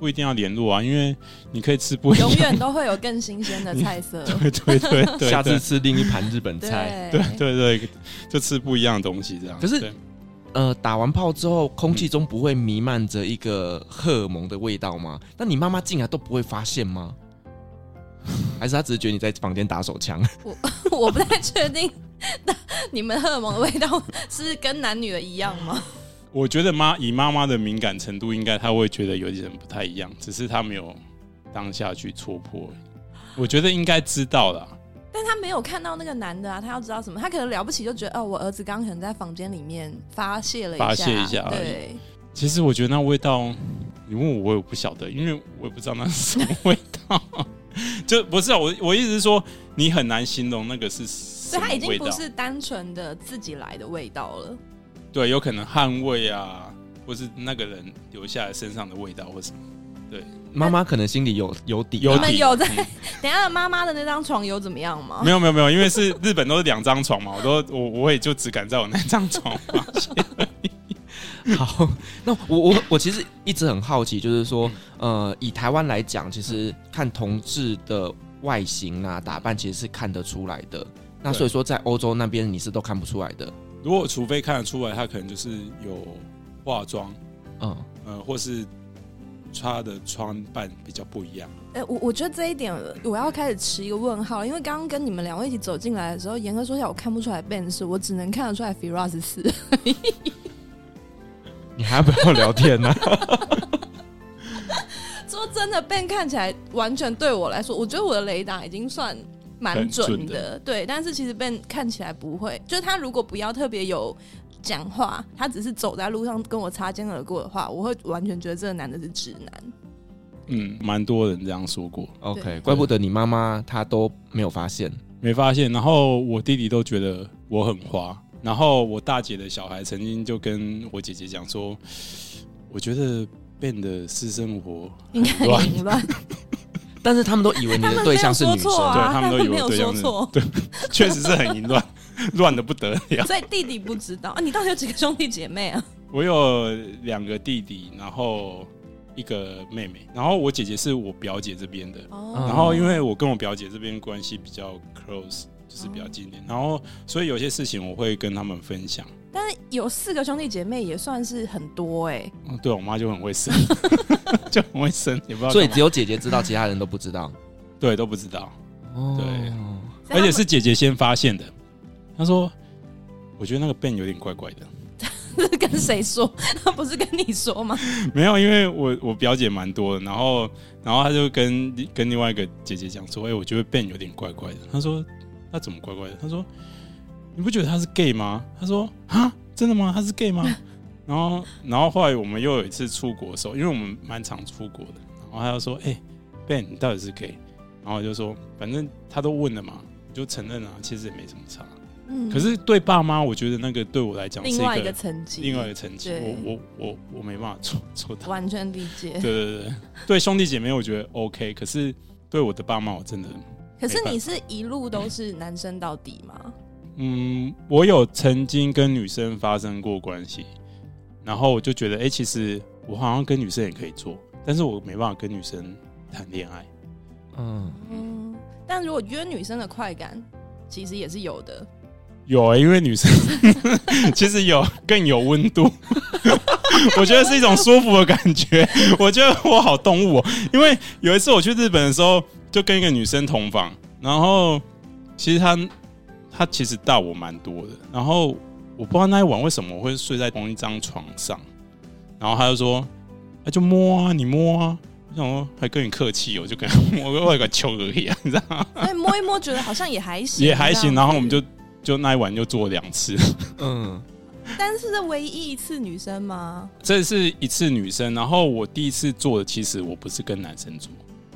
不一定要联络啊，因为你可以吃不一样，永远都会有更新鲜的菜色。(laughs) 对对对对，下次吃另一盘日本菜。对对对，就吃不一样的东西这样。可是，呃，打完炮之后，空气中不会弥漫着一个荷尔蒙的味道吗？那你妈妈进来都不会发现吗？(laughs) 还是他只是觉得你在房间打手枪？我 (laughs) 我不太确定，你们荷尔蒙的味道是跟男女的一样吗？我觉得妈以妈妈的敏感程度，应该她会觉得有点不太一样，只是她没有当下去戳破。我觉得应该知道啦，但她没有看到那个男的啊，她要知道什么？她可能了不起就觉得哦，我儿子刚可能在房间里面发泄了一下，发泄一下而已。对，其实我觉得那味道，你问我我也不晓得，因为我也不知道那是什么味道。(laughs) 就不是啊，我我意思是说，你很难形容那个是什么味道，所以它已经不是单纯的自己来的味道了。对，有可能汗味啊，或是那个人留下来身上的味道，或什么。对，妈妈可能心里有有底。有底。有在？嗯、(laughs) 等一下，妈妈的那张床有怎么样吗？没有没有没有，因为是日本都是两张床嘛，我都我我也就只敢在我那张床发现。(laughs) 好，那我我我其实一直很好奇，就是说，呃，以台湾来讲，其实看同志的外形啊、打扮，其实是看得出来的。那所以说，在欧洲那边，你是都看不出来的。如果除非看得出来，他可能就是有化妆，嗯呃，或是穿的穿扮比较不一样。哎、欸，我我觉得这一点我要开始持一个问号，因为刚刚跟你们两位一起走进来的时候，严格说起来，我看不出来 Ben 是，我只能看得出来 Firas 是。(laughs) 你还要不要聊天呢、啊？(laughs) 说真的，Ben 看起来完全对我来说，我觉得我的雷达已经算。蛮准，准的，对，但是其实 Ben 看起来不会，就是他如果不要特别有讲话，他只是走在路上跟我擦肩而过的话，我会完全觉得这个男的是直男。嗯，蛮多人这样说过。OK，怪不得你妈妈她都没有发现，没发现。然后我弟弟都觉得我很花，然后我大姐的小孩曾经就跟我姐姐讲说，我觉得 Ben 的私生活应该很淫乱。(laughs) 但是他们都以为你的对象是女生，他对他们都以为对象是对，确实是很淫乱，(laughs) 乱的不得了。所以弟弟不知道啊？你到底有几个兄弟姐妹啊？我有两个弟弟，然后一个妹妹，然后我姐姐是我表姐这边的。哦。然后因为我跟我表姐这边关系比较 close，就是比较近点，然后所以有些事情我会跟他们分享。但是有四个兄弟姐妹也算是很多哎、欸。嗯，对我妈就很会生，(laughs) 就很会生，也不知道。所以只有姐姐知道，其他人都不知道。对，都不知道。哦。对。而且是姐姐先发现的。她说：“我觉得那个 Ben 有点怪怪的。”这是跟谁说？他不是跟你说吗？(laughs) 没有，因为我我表姐蛮多的，然后然后他就跟跟另外一个姐姐讲说：“哎、欸，我觉得 Ben 有点怪怪的。”他说：“他怎么怪怪的？”他说。你不觉得他是 gay 吗？他说啊，真的吗？他是 gay 吗？(laughs) 然后，然后后来我们又有一次出国的时候，因为我们蛮常出国的，然后他就说：“哎、欸，Ben，你到底是 gay？” 然后我就说：“反正他都问了嘛，就承认啊，其实也没什么差。”嗯。可是对爸妈，我觉得那个对我来讲是另外一个层级，另外一个层级。我我我我没办法做做到，完全理解。对 (laughs) 对对，对兄弟姐妹我觉得 OK，可是对我的爸妈我真的。可是你是一路都是男生到底吗？嗯，我有曾经跟女生发生过关系，然后我就觉得，哎、欸，其实我好像跟女生也可以做，但是我没办法跟女生谈恋爱。嗯嗯，但如果约女生的快感，其实也是有的。有啊、欸，因为女生 (laughs) 其实有更有温度，(laughs) 我觉得是一种舒服的感觉。我觉得我好动物、喔，因为有一次我去日本的时候，就跟一个女生同房，然后其实她。她其实大我蛮多的，然后我不知道那一晚为什么我会睡在同一张床上，然后她就说：“那、啊、就摸啊，你摸啊。”我想说还跟你客气，我就跟他摸个外个球而已啊，你知道吗？哎，摸一摸觉得好像也还行，也还行。然后我们就就那一晚就做两次，嗯。但是这唯一一次女生吗？这是一次女生，然后我第一次做的其实我不是跟男生做。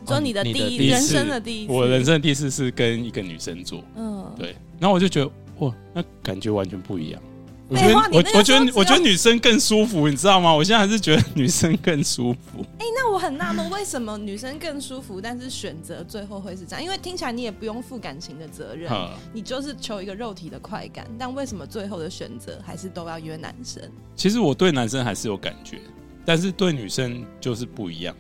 说你的第一人生的第一次，我人生的第一次是跟一个女生做，嗯，对，然后我就觉得哇，那感觉完全不一样。我觉得我我觉得我觉得女生更舒服，你知道吗？我现在还是觉得女生更舒服。哎，那我很纳闷，为什么女生更舒服，但是选择最后会是这样？因为听起来你也不用负感情的责任，你就是求一个肉体的快感，但为什么最后的选择还是都要约男生？其实我对男生还是有感觉，但是对女生就是不一样。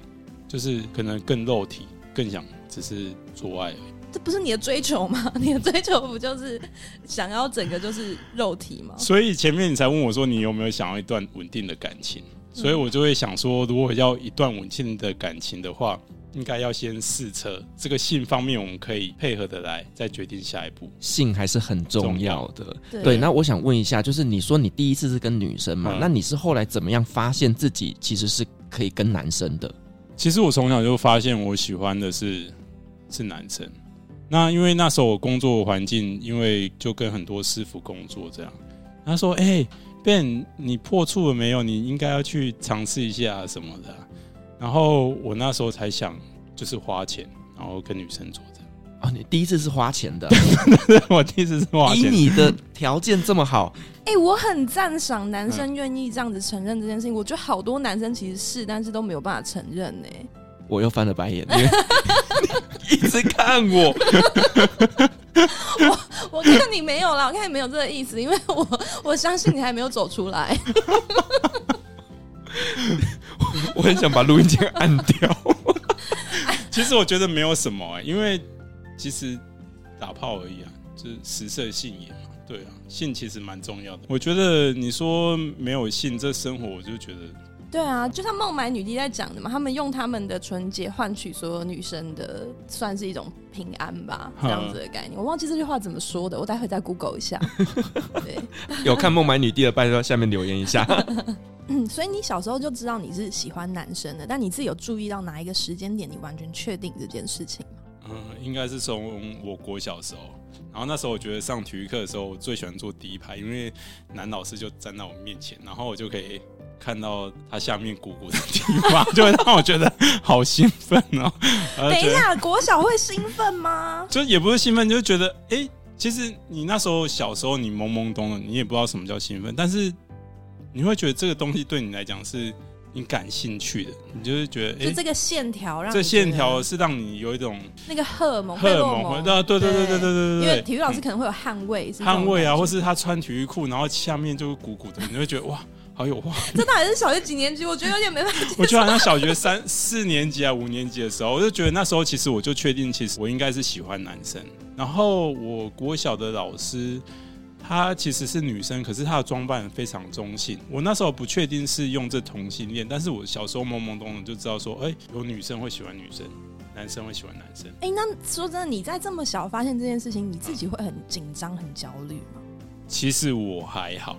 就是可能更肉体，更想只是做爱而已。这不是你的追求吗？(laughs) 你的追求不就是想要整个就是肉体吗？所以前面你才问我说，你有没有想要一段稳定的感情？所以我就会想说，如果要一段稳定的感情的话，应该要先试车。这个性方面，我们可以配合的来，再决定下一步。性还是很重要的。对，对，那我想问一下，就是你说你第一次是跟女生嘛？嗯，那你是后来怎么样发现自己其实是可以跟男生的？其实我从小就发现我喜欢的是是男生。那因为那时候我工作环境，因为就跟很多师傅工作这样，他说：“哎、欸。” Ben，你破处了没有？你应该要去尝试一下什么的。然后我那时候才想，就是花钱，然后跟女生做这样。哦，你第一次是花钱的？我第一次是花钱。以你的条件这么好，哎、欸，我很赞赏男生愿意这样子承认这件事情。我觉得好多男生其实是，但是都没有办法承认呢。我又翻了白眼，因为一直看我。(laughs) 我我看你没有啦，我看你没有这个意思，因为我我相信你还没有走出来。(laughs) 我很想把录音键按掉。(laughs) 其实我觉得没有什么哎、欸，因为其实打炮而已啊，就是食色性也嘛。对啊，性其实蛮重要的。我觉得你说没有性这生活，我就觉得。对啊，就像孟买女帝在讲的嘛，他们用他们的纯洁换取所有女生的，算是一种平安吧，这样子的概念。我忘记这句话怎么说的，我待会再 Google 一下。(laughs) 对，有看孟买女帝的，拜托下面留言一下。嗯，(laughs) (laughs) 所以你小时候就知道你是喜欢男生的，但你自己有注意到哪一个时间点，你完全确定这件事情吗？嗯，应该是从我国小时候，然后那时候我觉得上体育课的时候，我最喜欢坐第一排，因为男老师就站在我面前，然后我就可以。看到它下面鼓鼓的地方，就会让我觉得好兴奋哦。(laughs) 等一下，国小会兴奋吗？(laughs) 就也不是兴奋，就觉得哎、欸，其实你那时候小时候你懵懵懂懂，你也不知道什么叫兴奋，但是你会觉得这个东西对你来讲是你感兴趣的，你就是觉得哎、欸，就这个线条让这线条是让你有一种那个荷尔蒙，荷尔蒙，对对对对对对对，因为体育老师可能会有汗味，汗味啊，或是他穿体育裤，然后下面就是鼓鼓的，你会觉得哇。好有画面，这到底是小学几年级？我觉得有点没办法。(laughs) 我觉得好像小学三四年级啊，五年级的时候，我就觉得那时候其实我就确定，其实我应该是喜欢男生。然后我国小的老师，她其实是女生，可是她的装扮非常中性。我那时候不确定是用这同性恋，但是我小时候懵懵懂懂就知道说，哎、欸，有女生会喜欢女生，男生会喜欢男生。哎、欸，那说真的，你在这么小发现这件事情，你自己会很紧张、很焦虑吗？其实我还好，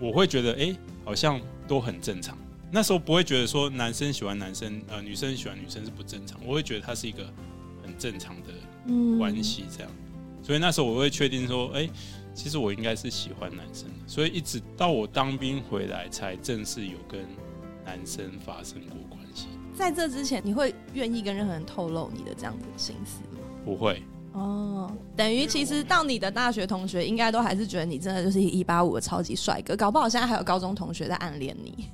我会觉得，哎、欸。好像都很正常，那时候不会觉得说男生喜欢男生，呃，女生喜欢女生是不正常。我会觉得它是一个很正常的关系，这样。所以那时候我会确定说，哎，其实我应该是喜欢男生的。所以一直到我当兵回来，才正式有跟男生发生过关系。在这之前，你会愿意跟任何人透露你的这样子的心思吗？不会。哦，等于其实到你的大学同学应该都还是觉得你真的就是一八五的超级帅哥，搞不好现在还有高中同学在暗恋你。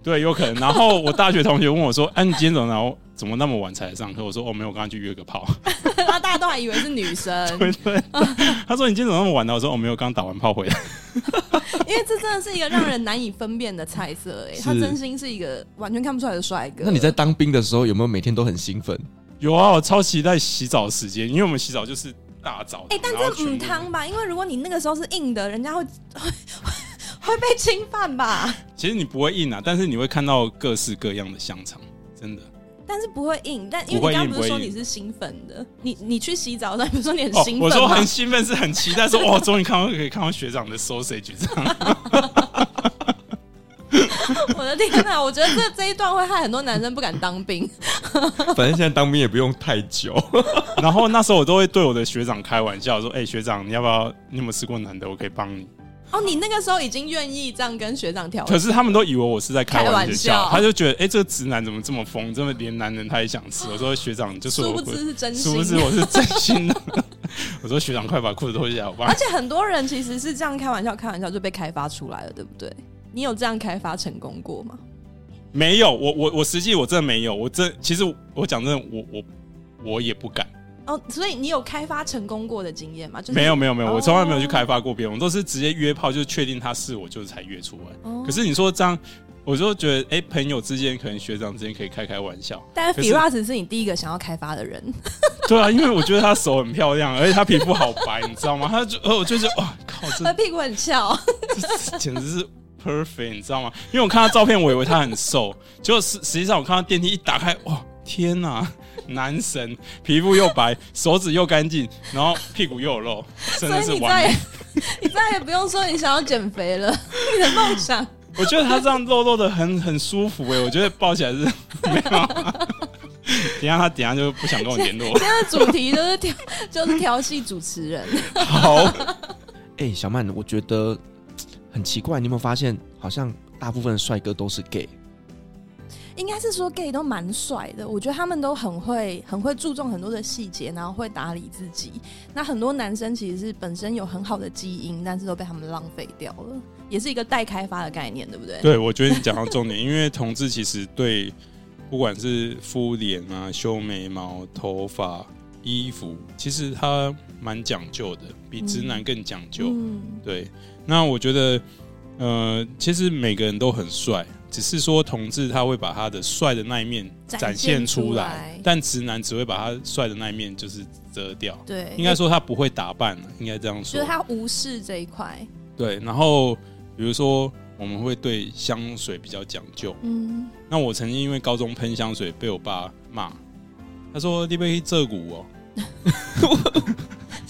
对，有可能。然后我大学同学问我说：“哎、啊，你今天怎么然后怎么那么晚才来上课？”我说：“哦，没有，我刚刚去约个炮。”然后大家都还以为是女生。对对，他说：“你今天怎么那么晚呢？”我说：“我没有，刚打完炮回来。(laughs) ”因为这真的是一个让人难以分辨的菜色，哎，他真心是一个完全看不出来的帅哥。那你在当兵的时候有没有每天都很兴奋？有啊，我超期待洗澡时间，因为我们洗澡就是。大澡哎、欸，但这母汤吧，因为如果你那个时候是硬的，人家会会 (laughs) 会被侵犯吧。其实你不会硬啊，但是你会看到各式各样的香肠，真的。但是不会硬，但因为你刚刚不是说你是兴奋的，你你去洗澡的时候，比如说你很兴奋、哦，我说很兴奋是很期待说，说哇，终于看到可以看到学长的 sausage 这样。(laughs) (laughs) 我的天哪！我觉得这这一段会害很多男生不敢当兵。(laughs) 反正现在当兵也不用太久。(laughs) 然后那时候我都会对我的学长开玩笑说：“哎、欸，学长，你要不要？你有没有试过男的？我可以帮你。”哦，你那个时候已经愿意这样跟学长调？可是他们都以为我是在开玩笑，玩笑他就觉得：“哎、欸，这个直男怎么这么疯？这么连男人他也想吃。”我说：“学长，就是我，殊不知是真心，殊不知我是真心的。”我说：“学长，快把裤子脱下来，好吧？”而且很多人其实是这样开玩笑，开玩笑就被开发出来了，对不对？你有这样开发成功过吗？没有，我我我实际我真的没有，我真其实我讲真的，我我我也不敢。哦，所以你有开发成功过的经验吗？就是没有没有没有，我从来没有去开发过别人，我都是直接约炮，就确定他是我，就是才约出来。哦。可是你说这样，我就觉得，哎、欸，朋友之间可能学长之间可以开开玩笑。但是 Firas 是你第一个想要开发的人。(laughs) 对啊，因为我觉得他手很漂亮，而且他皮肤好白，你知道吗？他就，呃，我就觉得，哇，靠，他屁股很翘，(laughs) 简直是 perfect，你知道吗？因为我看他照片，我以为他很瘦，结果实实际上我看到电梯一打开，哇，天哪，男神，皮肤又白，手指又干净，然后屁股又有肉，真的是完美。(laughs) 你再也不用说你想要减肥了，你的梦想。(laughs) 我觉得他这样肉肉的很很舒服哎、欸，我觉得抱起来是没有。(laughs) 等下他等下就不想跟我联络。今天的主题就是调，就是调戏主持人。好。哎、欸，小曼，我觉得很奇怪，你有没有发现，好像大部分的帅哥都是 gay？应该是说 gay 都蛮帅的，我觉得他们都很会很会注重很多的细节，然后会打理自己。那很多男生其实是本身有很好的基因，但是都被他们浪费掉了，也是一个待开发的概念，对不对？对，我觉得你讲到重点，因为同志其实对不管是敷脸啊、修眉毛、头发、衣服，其实他蛮讲究的，比直男更讲究。嗯，对。那我觉得，呃，其实每个人都很帅。只是说，同志他会把他的帅的那一面展现出来，但直男只会把他帅的那一面就是遮掉。对，应该说他不会打扮，应该这样说。就是他无视这一块。对，然后比如说我们会对香水比较讲究。嗯，那我曾经因为高中喷香水被我爸骂，他说你被这股哦。(laughs) (laughs)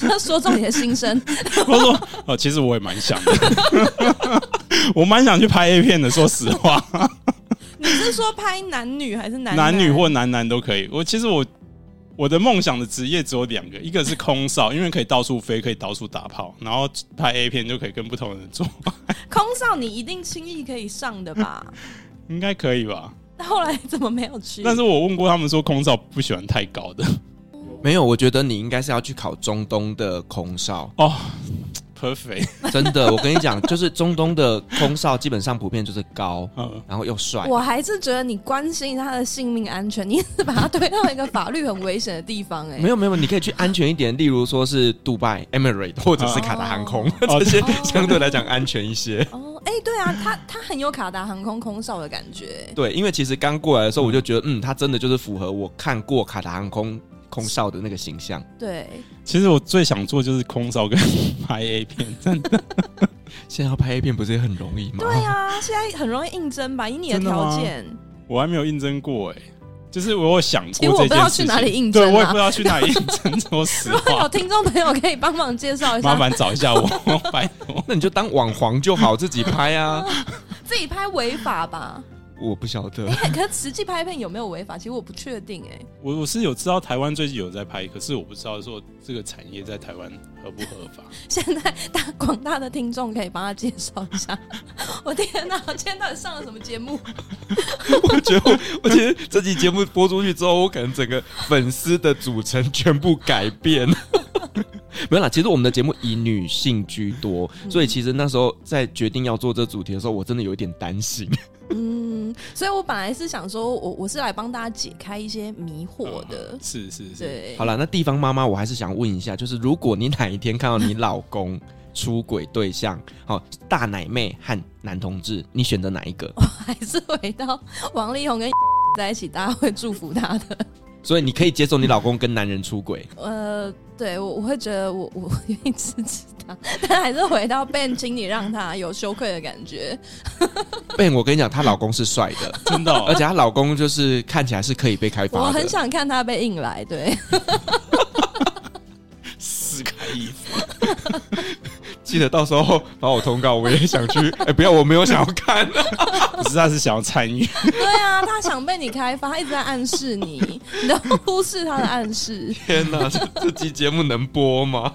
他说中你的心声。(laughs) 我说哦，其实我也蛮想的，(laughs) 我蛮想去拍 A 片的。说实话，你是说拍男女还是男男男女或男男都可以？我其实我我的梦想的职业只有两个，一个是空少，因为可以到处飞，可以到处打炮，然后拍 A 片就可以跟不同的人做。(laughs) 空少你一定轻易可以上的吧？应该可以吧？那后来怎么没有去？但是我问过他们说，空少不喜欢太高的。没有，我觉得你应该是要去考中东的空少哦。Perfect，真的，我跟你讲，就是中东的空少基本上普遍就是高，然后又帅。我还是觉得你关心他的性命安全，你是把他推到一个法律很危险的地方哎、欸。没有没有，你可以去安全一点，例如说是 (laughs) 杜拜、Emirate 或者是卡达航空，(laughs) 这些相对来讲安全一些。哦，哎，对啊，他他很有卡达航空空少的感觉。对，因为其实刚过来的时候，我就觉得，嗯，他真的就是符合我看过卡达航空。空少的那个形象，对，其实我最想做就是空少跟 (laughs) 拍 A 片，真的。(laughs) 现在要拍 A 片不是也很容易吗？对啊，现在很容易应征吧？以你的条件，我还没有应征过哎、欸，就是我有想过这件事情，因为我不知道去哪里应征、啊，对我也不知道去哪里应征。说实话，(laughs) 如果有听众朋友可以帮忙介绍一下，麻烦找一下我，拜托。那你就当网黄就好，自己拍啊，自己拍违法吧？我不晓得，哎、欸，可是实际拍片有没有违法？其实我不确定、欸，哎，我我是有知道台湾最近有在拍，可是我不知道说这个产业在台湾合不合法。(laughs) 现在大广大的听众可以帮他介绍一下。(laughs) 我天哪，我今天到底上了什么节目？(laughs) 我觉得，我觉得这期节目播出去之后，我可能整个粉丝的组成全部改变。没有啦，其实我们的节目以女性居多，所以其实那时候在决定要做这主题的时候，我真的有一点担心。嗯，所以我本来是想说我，我我是来帮大家解开一些迷惑的。嗯、是是是，对。好了，那地方妈妈，我还是想问一下，就是如果你哪一天看到你老公出轨对象，好大奶妹和男同志，你选择哪一个？我还是回到王力宏跟 (laughs) 在一起，大家会祝福他的。所以你可以接受你老公跟男人出轨？呃，对，我我会觉得我我愿意支持他，但还是回到 Ben，请你让他有羞愧的感觉。Ben，我跟你讲，她老公是帅的，真的、哦，而且她老公就是看起来是可以被开发的。我很想看他被硬来，对，撕开衣服。记得到时候把我通告，我也想去。(laughs) 哎、欸，不要，我没有想要看，(laughs) 不是，他是想要参与。对啊，他想被你开发，他一直在暗示你，(laughs) 你都忽视他的暗示。天哪，这这期节目能播吗？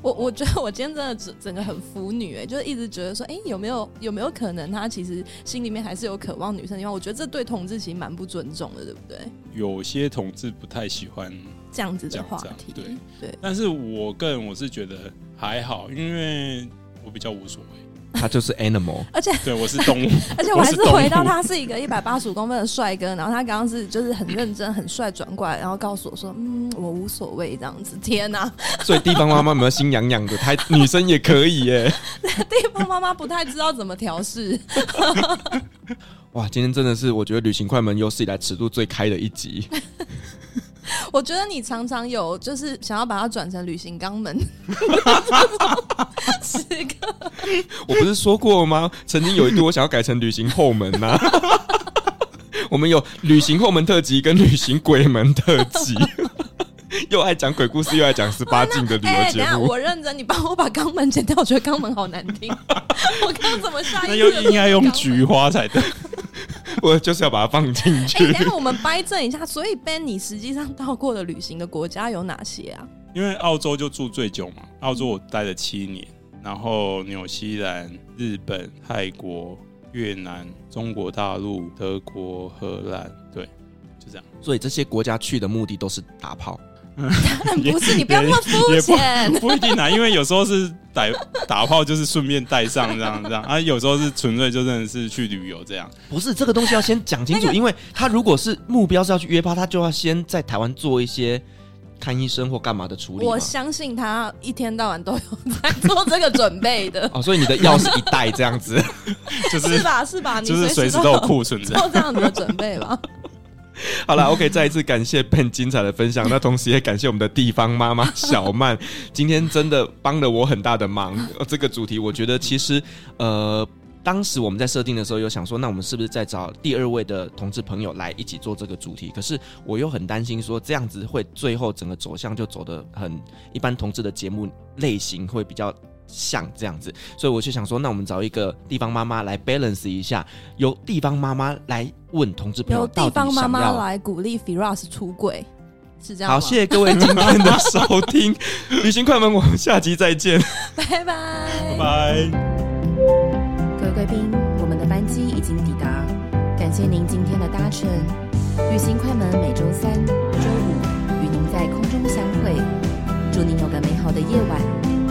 我我觉得我今天真的整整个很腐女哎、欸，就是一直觉得说，哎、欸，有没有有没有可能他其实心里面还是有渴望女生的地方？我觉得这对同志其实蛮不尊重的，对不对？有些同志不太喜欢。这样子的话题，对对，但是我个人我是觉得还好，因为我比较无所谓。他就是 animal，(laughs) 而且对我是动物，(laughs) 而且我还是回到他是一个一百八十五公分的帅哥，然后他刚刚是就是很认真很帅转过来，然后告诉我说，嗯，我无所谓这样子。天哪！(laughs) 所以地方妈妈有没有心痒痒的？他女生也可以耶。地方妈妈不太知道怎么调试。哇，今天真的是我觉得旅行快门有史以来尺度最开的一集。我觉得你常常有就是想要把它转成旅行肛门。(laughs) 我不是说过吗？曾经有一度我想要改成旅行后门呐、啊。(laughs) 我们有旅行后门特辑跟旅行鬼门特辑，(laughs) 又爱讲鬼故事又爱讲十八禁的旅游节目。欸、我认真，你帮我把肛门剪掉，我觉得肛门好难听。我刚怎么下一个？那又应该用菊花才对。我就是要把它放进去。哎、欸，等下我们掰正一下，所以 Ben，你实际上到过的旅行的国家有哪些啊？因为澳洲就住最久嘛，澳洲我待了七年，然后纽西兰、日本、泰国、越南、中国大陆、德国、荷兰，对，就这样。所以这些国家去的目的都是打炮。(laughs) 不是，你不要那么肤浅。(laughs) 不一定啊，因为有时候是打打炮，就是顺便带上这样这样啊。有时候是纯粹就真的是去旅游这样。不是这个东西要先讲清楚，因为他如果是目标是要去约炮，他就要先在台湾做一些看医生或干嘛的处理。我相信他一天到晚都有在做这个准备的。哦，所以你的药是一袋这样子，(laughs) 就是是吧？是吧？你就是随时都有库存做这样子的准备吧。(laughs) 好了，OK，再一次感谢 Ben 精彩的分享，那同时也感谢我们的地方妈妈小曼，今天真的帮了我很大的忙。这个主题，我觉得其实，呃，当时我们在设定的时候，有想说，那我们是不是再找第二位的同志朋友来一起做这个主题？可是我又很担心说，这样子会最后整个走向就走得很一般，同志的节目类型会比较。像这样子，所以我就想说，那我们找一个地方妈妈来 balance 一下，由地方妈妈来问同志朋友，由地方妈妈来鼓励 Firas 出轨，是这样。好，谢谢各位今天的收听，旅行快门，我们下集再见，拜拜，拜拜。各位贵宾，我们的班机已经抵达，感谢您今天的搭乘。旅行快门每周三、周五与您在空中相会，祝您有个美好的夜晚。